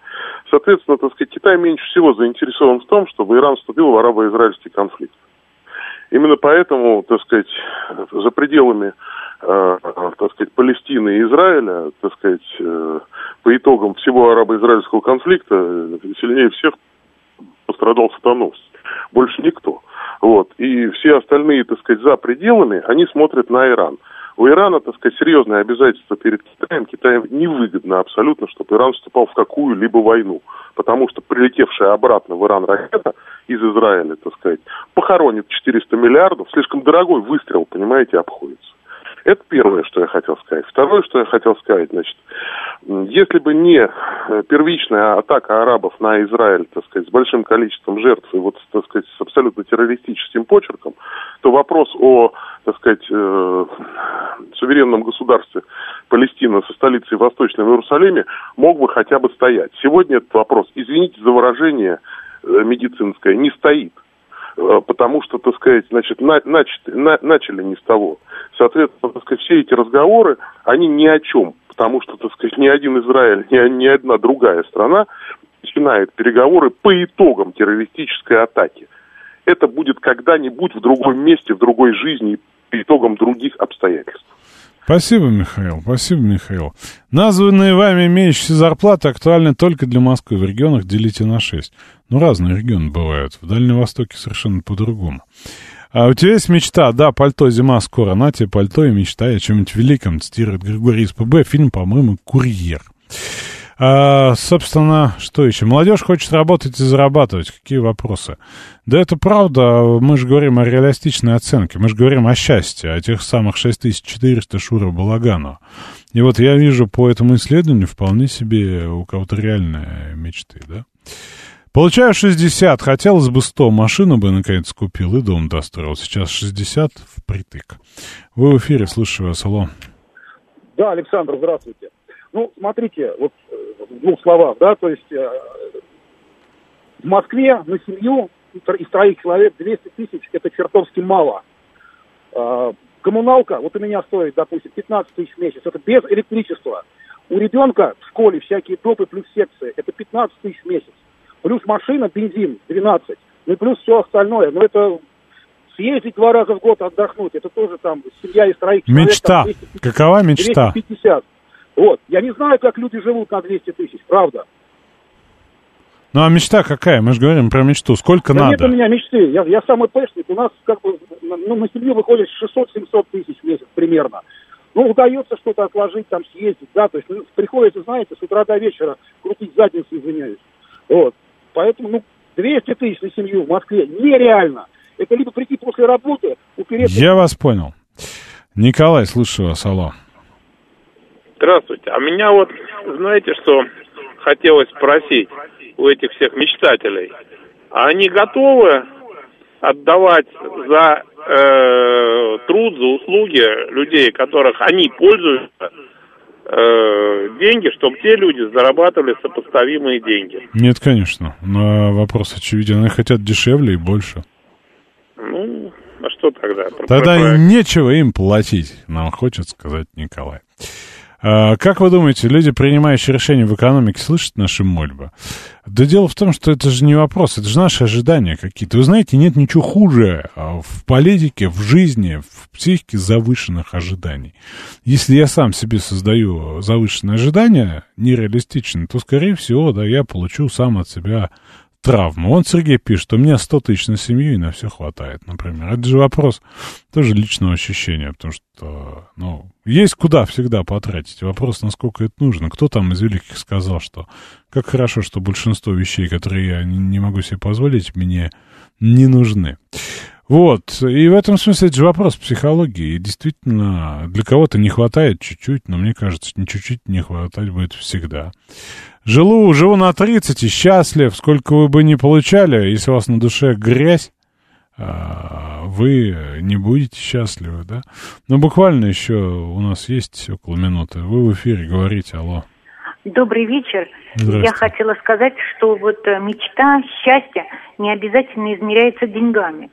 Соответственно, так сказать, Китай меньше всего заинтересован в том, чтобы Иран вступил в арабо-израильский конфликт. Именно поэтому, так сказать, за пределами, э, так сказать, Палестины и Израиля, так сказать, э, по итогам всего арабо-израильского конфликта э, сильнее всех пострадал Сатановский. Больше никто. Вот. И все остальные, так сказать, за пределами, они смотрят на Иран. У Ирана, так сказать, серьезные обязательства перед Китаем. Китаю невыгодно абсолютно, чтобы Иран вступал в какую-либо войну. Потому что прилетевшая обратно в Иран ракета из Израиля, так сказать, похоронит 400 миллиардов. Слишком дорогой выстрел, понимаете, обходится. Это первое, что я хотел сказать. Второе, что я хотел сказать, значит, если бы не первичная атака арабов на Израиль, так сказать, с большим количеством жертв и вот, так сказать, с абсолютно террористическим почерком, то вопрос о, так сказать, э, суверенном государстве Палестина со столицей в Восточном Иерусалиме мог бы хотя бы стоять. Сегодня этот вопрос, извините за выражение э, медицинское, не стоит. Э, потому что, так сказать, значит, на, начали, на, начали не с того. Соответственно, так сказать, все эти разговоры, они ни о чем, потому что, так сказать, ни один Израиль, ни, ни одна другая страна начинает переговоры по итогам террористической атаки. Это будет когда-нибудь в другом месте, в другой жизни, по итогам других обстоятельств. Спасибо, Михаил. Спасибо, Михаил. Названные вами имеющиеся зарплаты актуальны только для Москвы. В регионах делите на 6. Ну, разные регионы бывают. В Дальнем Востоке совершенно по-другому. А у тебя есть мечта? Да, пальто, зима скоро. На тебе пальто и мечтай о чем-нибудь великом, цитирует Григорий СПБ. Фильм, по-моему, «Курьер». А, собственно, что еще? Молодежь хочет работать и зарабатывать. Какие вопросы? Да это правда. Мы же говорим о реалистичной оценке. Мы же говорим о счастье, о тех самых 6400 Шура Балагану. И вот я вижу по этому исследованию вполне себе у кого-то реальные мечты, да? Получаю 60, хотелось бы 100, машину бы наконец купил и дом достроил. Сейчас 60 впритык. Вы в эфире, слушаю вас, алло. Да, Александр, здравствуйте. Ну, смотрите, вот э, в двух словах, да, то есть э, в Москве на семью из троих человек 200 тысяч, это чертовски мало. Э, коммуналка, вот у меня стоит, допустим, 15 тысяч в месяц, это без электричества. У ребенка в школе всякие допы плюс секции, это 15 тысяч в месяц. Плюс машина, бензин 12, ну и плюс все остальное. Но это съездить два раза в год отдохнуть, это тоже там семья из троих человек. Мечта. Там, 200, Какова мечта? 250. Вот. Я не знаю, как люди живут на 200 тысяч, правда. Ну а мечта какая? Мы же говорим про мечту. Сколько да надо? нет у меня мечты. Я, я самый пэшник. У нас как бы ну, на семью выходит 600-700 тысяч в месяц примерно. Ну, удается что-то отложить, там съездить, да, то есть ну, приходится, знаете, с утра до вечера крутить задницу, извиняюсь. Вот. Поэтому, ну, 200 тысяч на семью в Москве нереально. Это либо прийти после работы, упереться... Я вас понял. Николай, слушаю вас, алло. Здравствуйте. А меня вот, знаете, что хотелось спросить у этих всех мечтателей? А они готовы отдавать за э, труд, за услуги людей, которых они пользуются, э, деньги, чтобы те люди зарабатывали сопоставимые деньги? Нет, конечно. Но вопрос очевиден. Они хотят дешевле и больше. Ну, а что тогда? Тогда нечего им платить, нам хочет сказать Николай. А, как вы думаете, люди, принимающие решения в экономике, слышат наши мольбы? Да дело в том, что это же не вопрос, это же наши ожидания какие-то. Вы знаете, нет ничего хуже а, в политике, в жизни, в психике завышенных ожиданий. Если я сам себе создаю завышенные ожидания, нереалистичные, то, скорее всего, да, я получу сам от себя травмы. Он, Сергей, пишет, у меня 100 тысяч на семью и на все хватает, например. Это же вопрос тоже личного ощущения, потому что, ну, есть куда всегда потратить. Вопрос, насколько это нужно. Кто там из великих сказал, что как хорошо, что большинство вещей, которые я не могу себе позволить, мне не нужны. Вот, и в этом смысле это же вопрос психологии. И действительно, для кого-то не хватает чуть-чуть, но мне кажется, не чуть-чуть не хватать будет всегда. Живу, живу на 30 и счастлив, сколько вы бы ни получали, если у вас на душе грязь, а, вы не будете счастливы, да? Но буквально еще у нас есть около минуты. Вы в эфире говорите, алло. Добрый вечер. Я хотела сказать, что вот э, мечта, счастье не обязательно измеряется деньгами.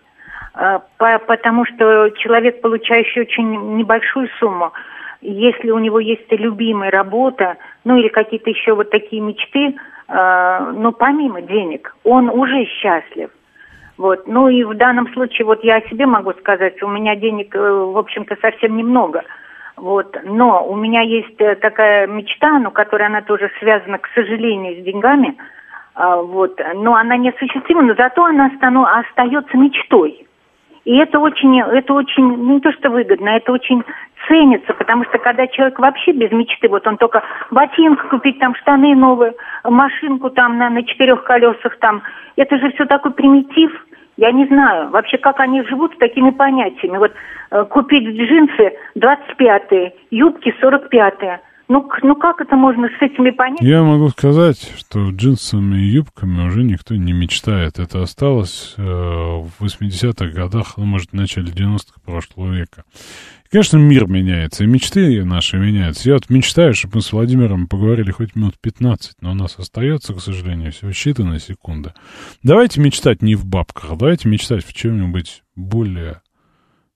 А, потому что человек, получающий очень небольшую сумму, если у него есть любимая работа, ну или какие-то еще вот такие мечты, а, но помимо денег, он уже счастлив. Вот. Ну и в данном случае, вот я о себе могу сказать, у меня денег, э, в общем-то, совсем немного. Вот. Но у меня есть э, такая мечта, ну, которая она тоже связана, к сожалению, с деньгами. А, вот. Но она неосуществима, но зато она остается мечтой. И это очень, это очень, ну, не то что выгодно, это очень ценится, потому что когда человек вообще без мечты, вот он только ботинки купить, там штаны новые, машинку там на, на четырех колесах там, это же все такой примитив, я не знаю вообще, как они живут с такими понятиями. Вот э, купить джинсы 25-е, юбки 45-е. Ну, ну как это можно с этими понять? Я могу сказать, что джинсами и юбками уже никто не мечтает. Это осталось э, в 80-х годах, ну, может, в начале 90-х прошлого века. Конечно, мир меняется, и мечты наши меняются. Я вот мечтаю, чтобы мы с Владимиром поговорили хоть минут 15, но у нас остается, к сожалению, всего считанные секунды. Давайте мечтать не в бабках, а давайте мечтать в чем-нибудь более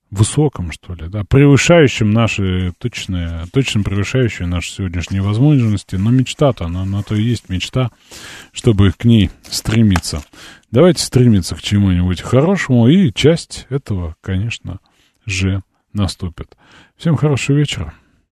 высоком, что ли, да, превышающем наши, точные, точно превышающие наши сегодняшние возможности, но мечта-то, она на то и есть мечта, чтобы к ней стремиться. Давайте стремиться к чему-нибудь хорошему, и часть этого, конечно же, наступит. Всем хорошего вечера.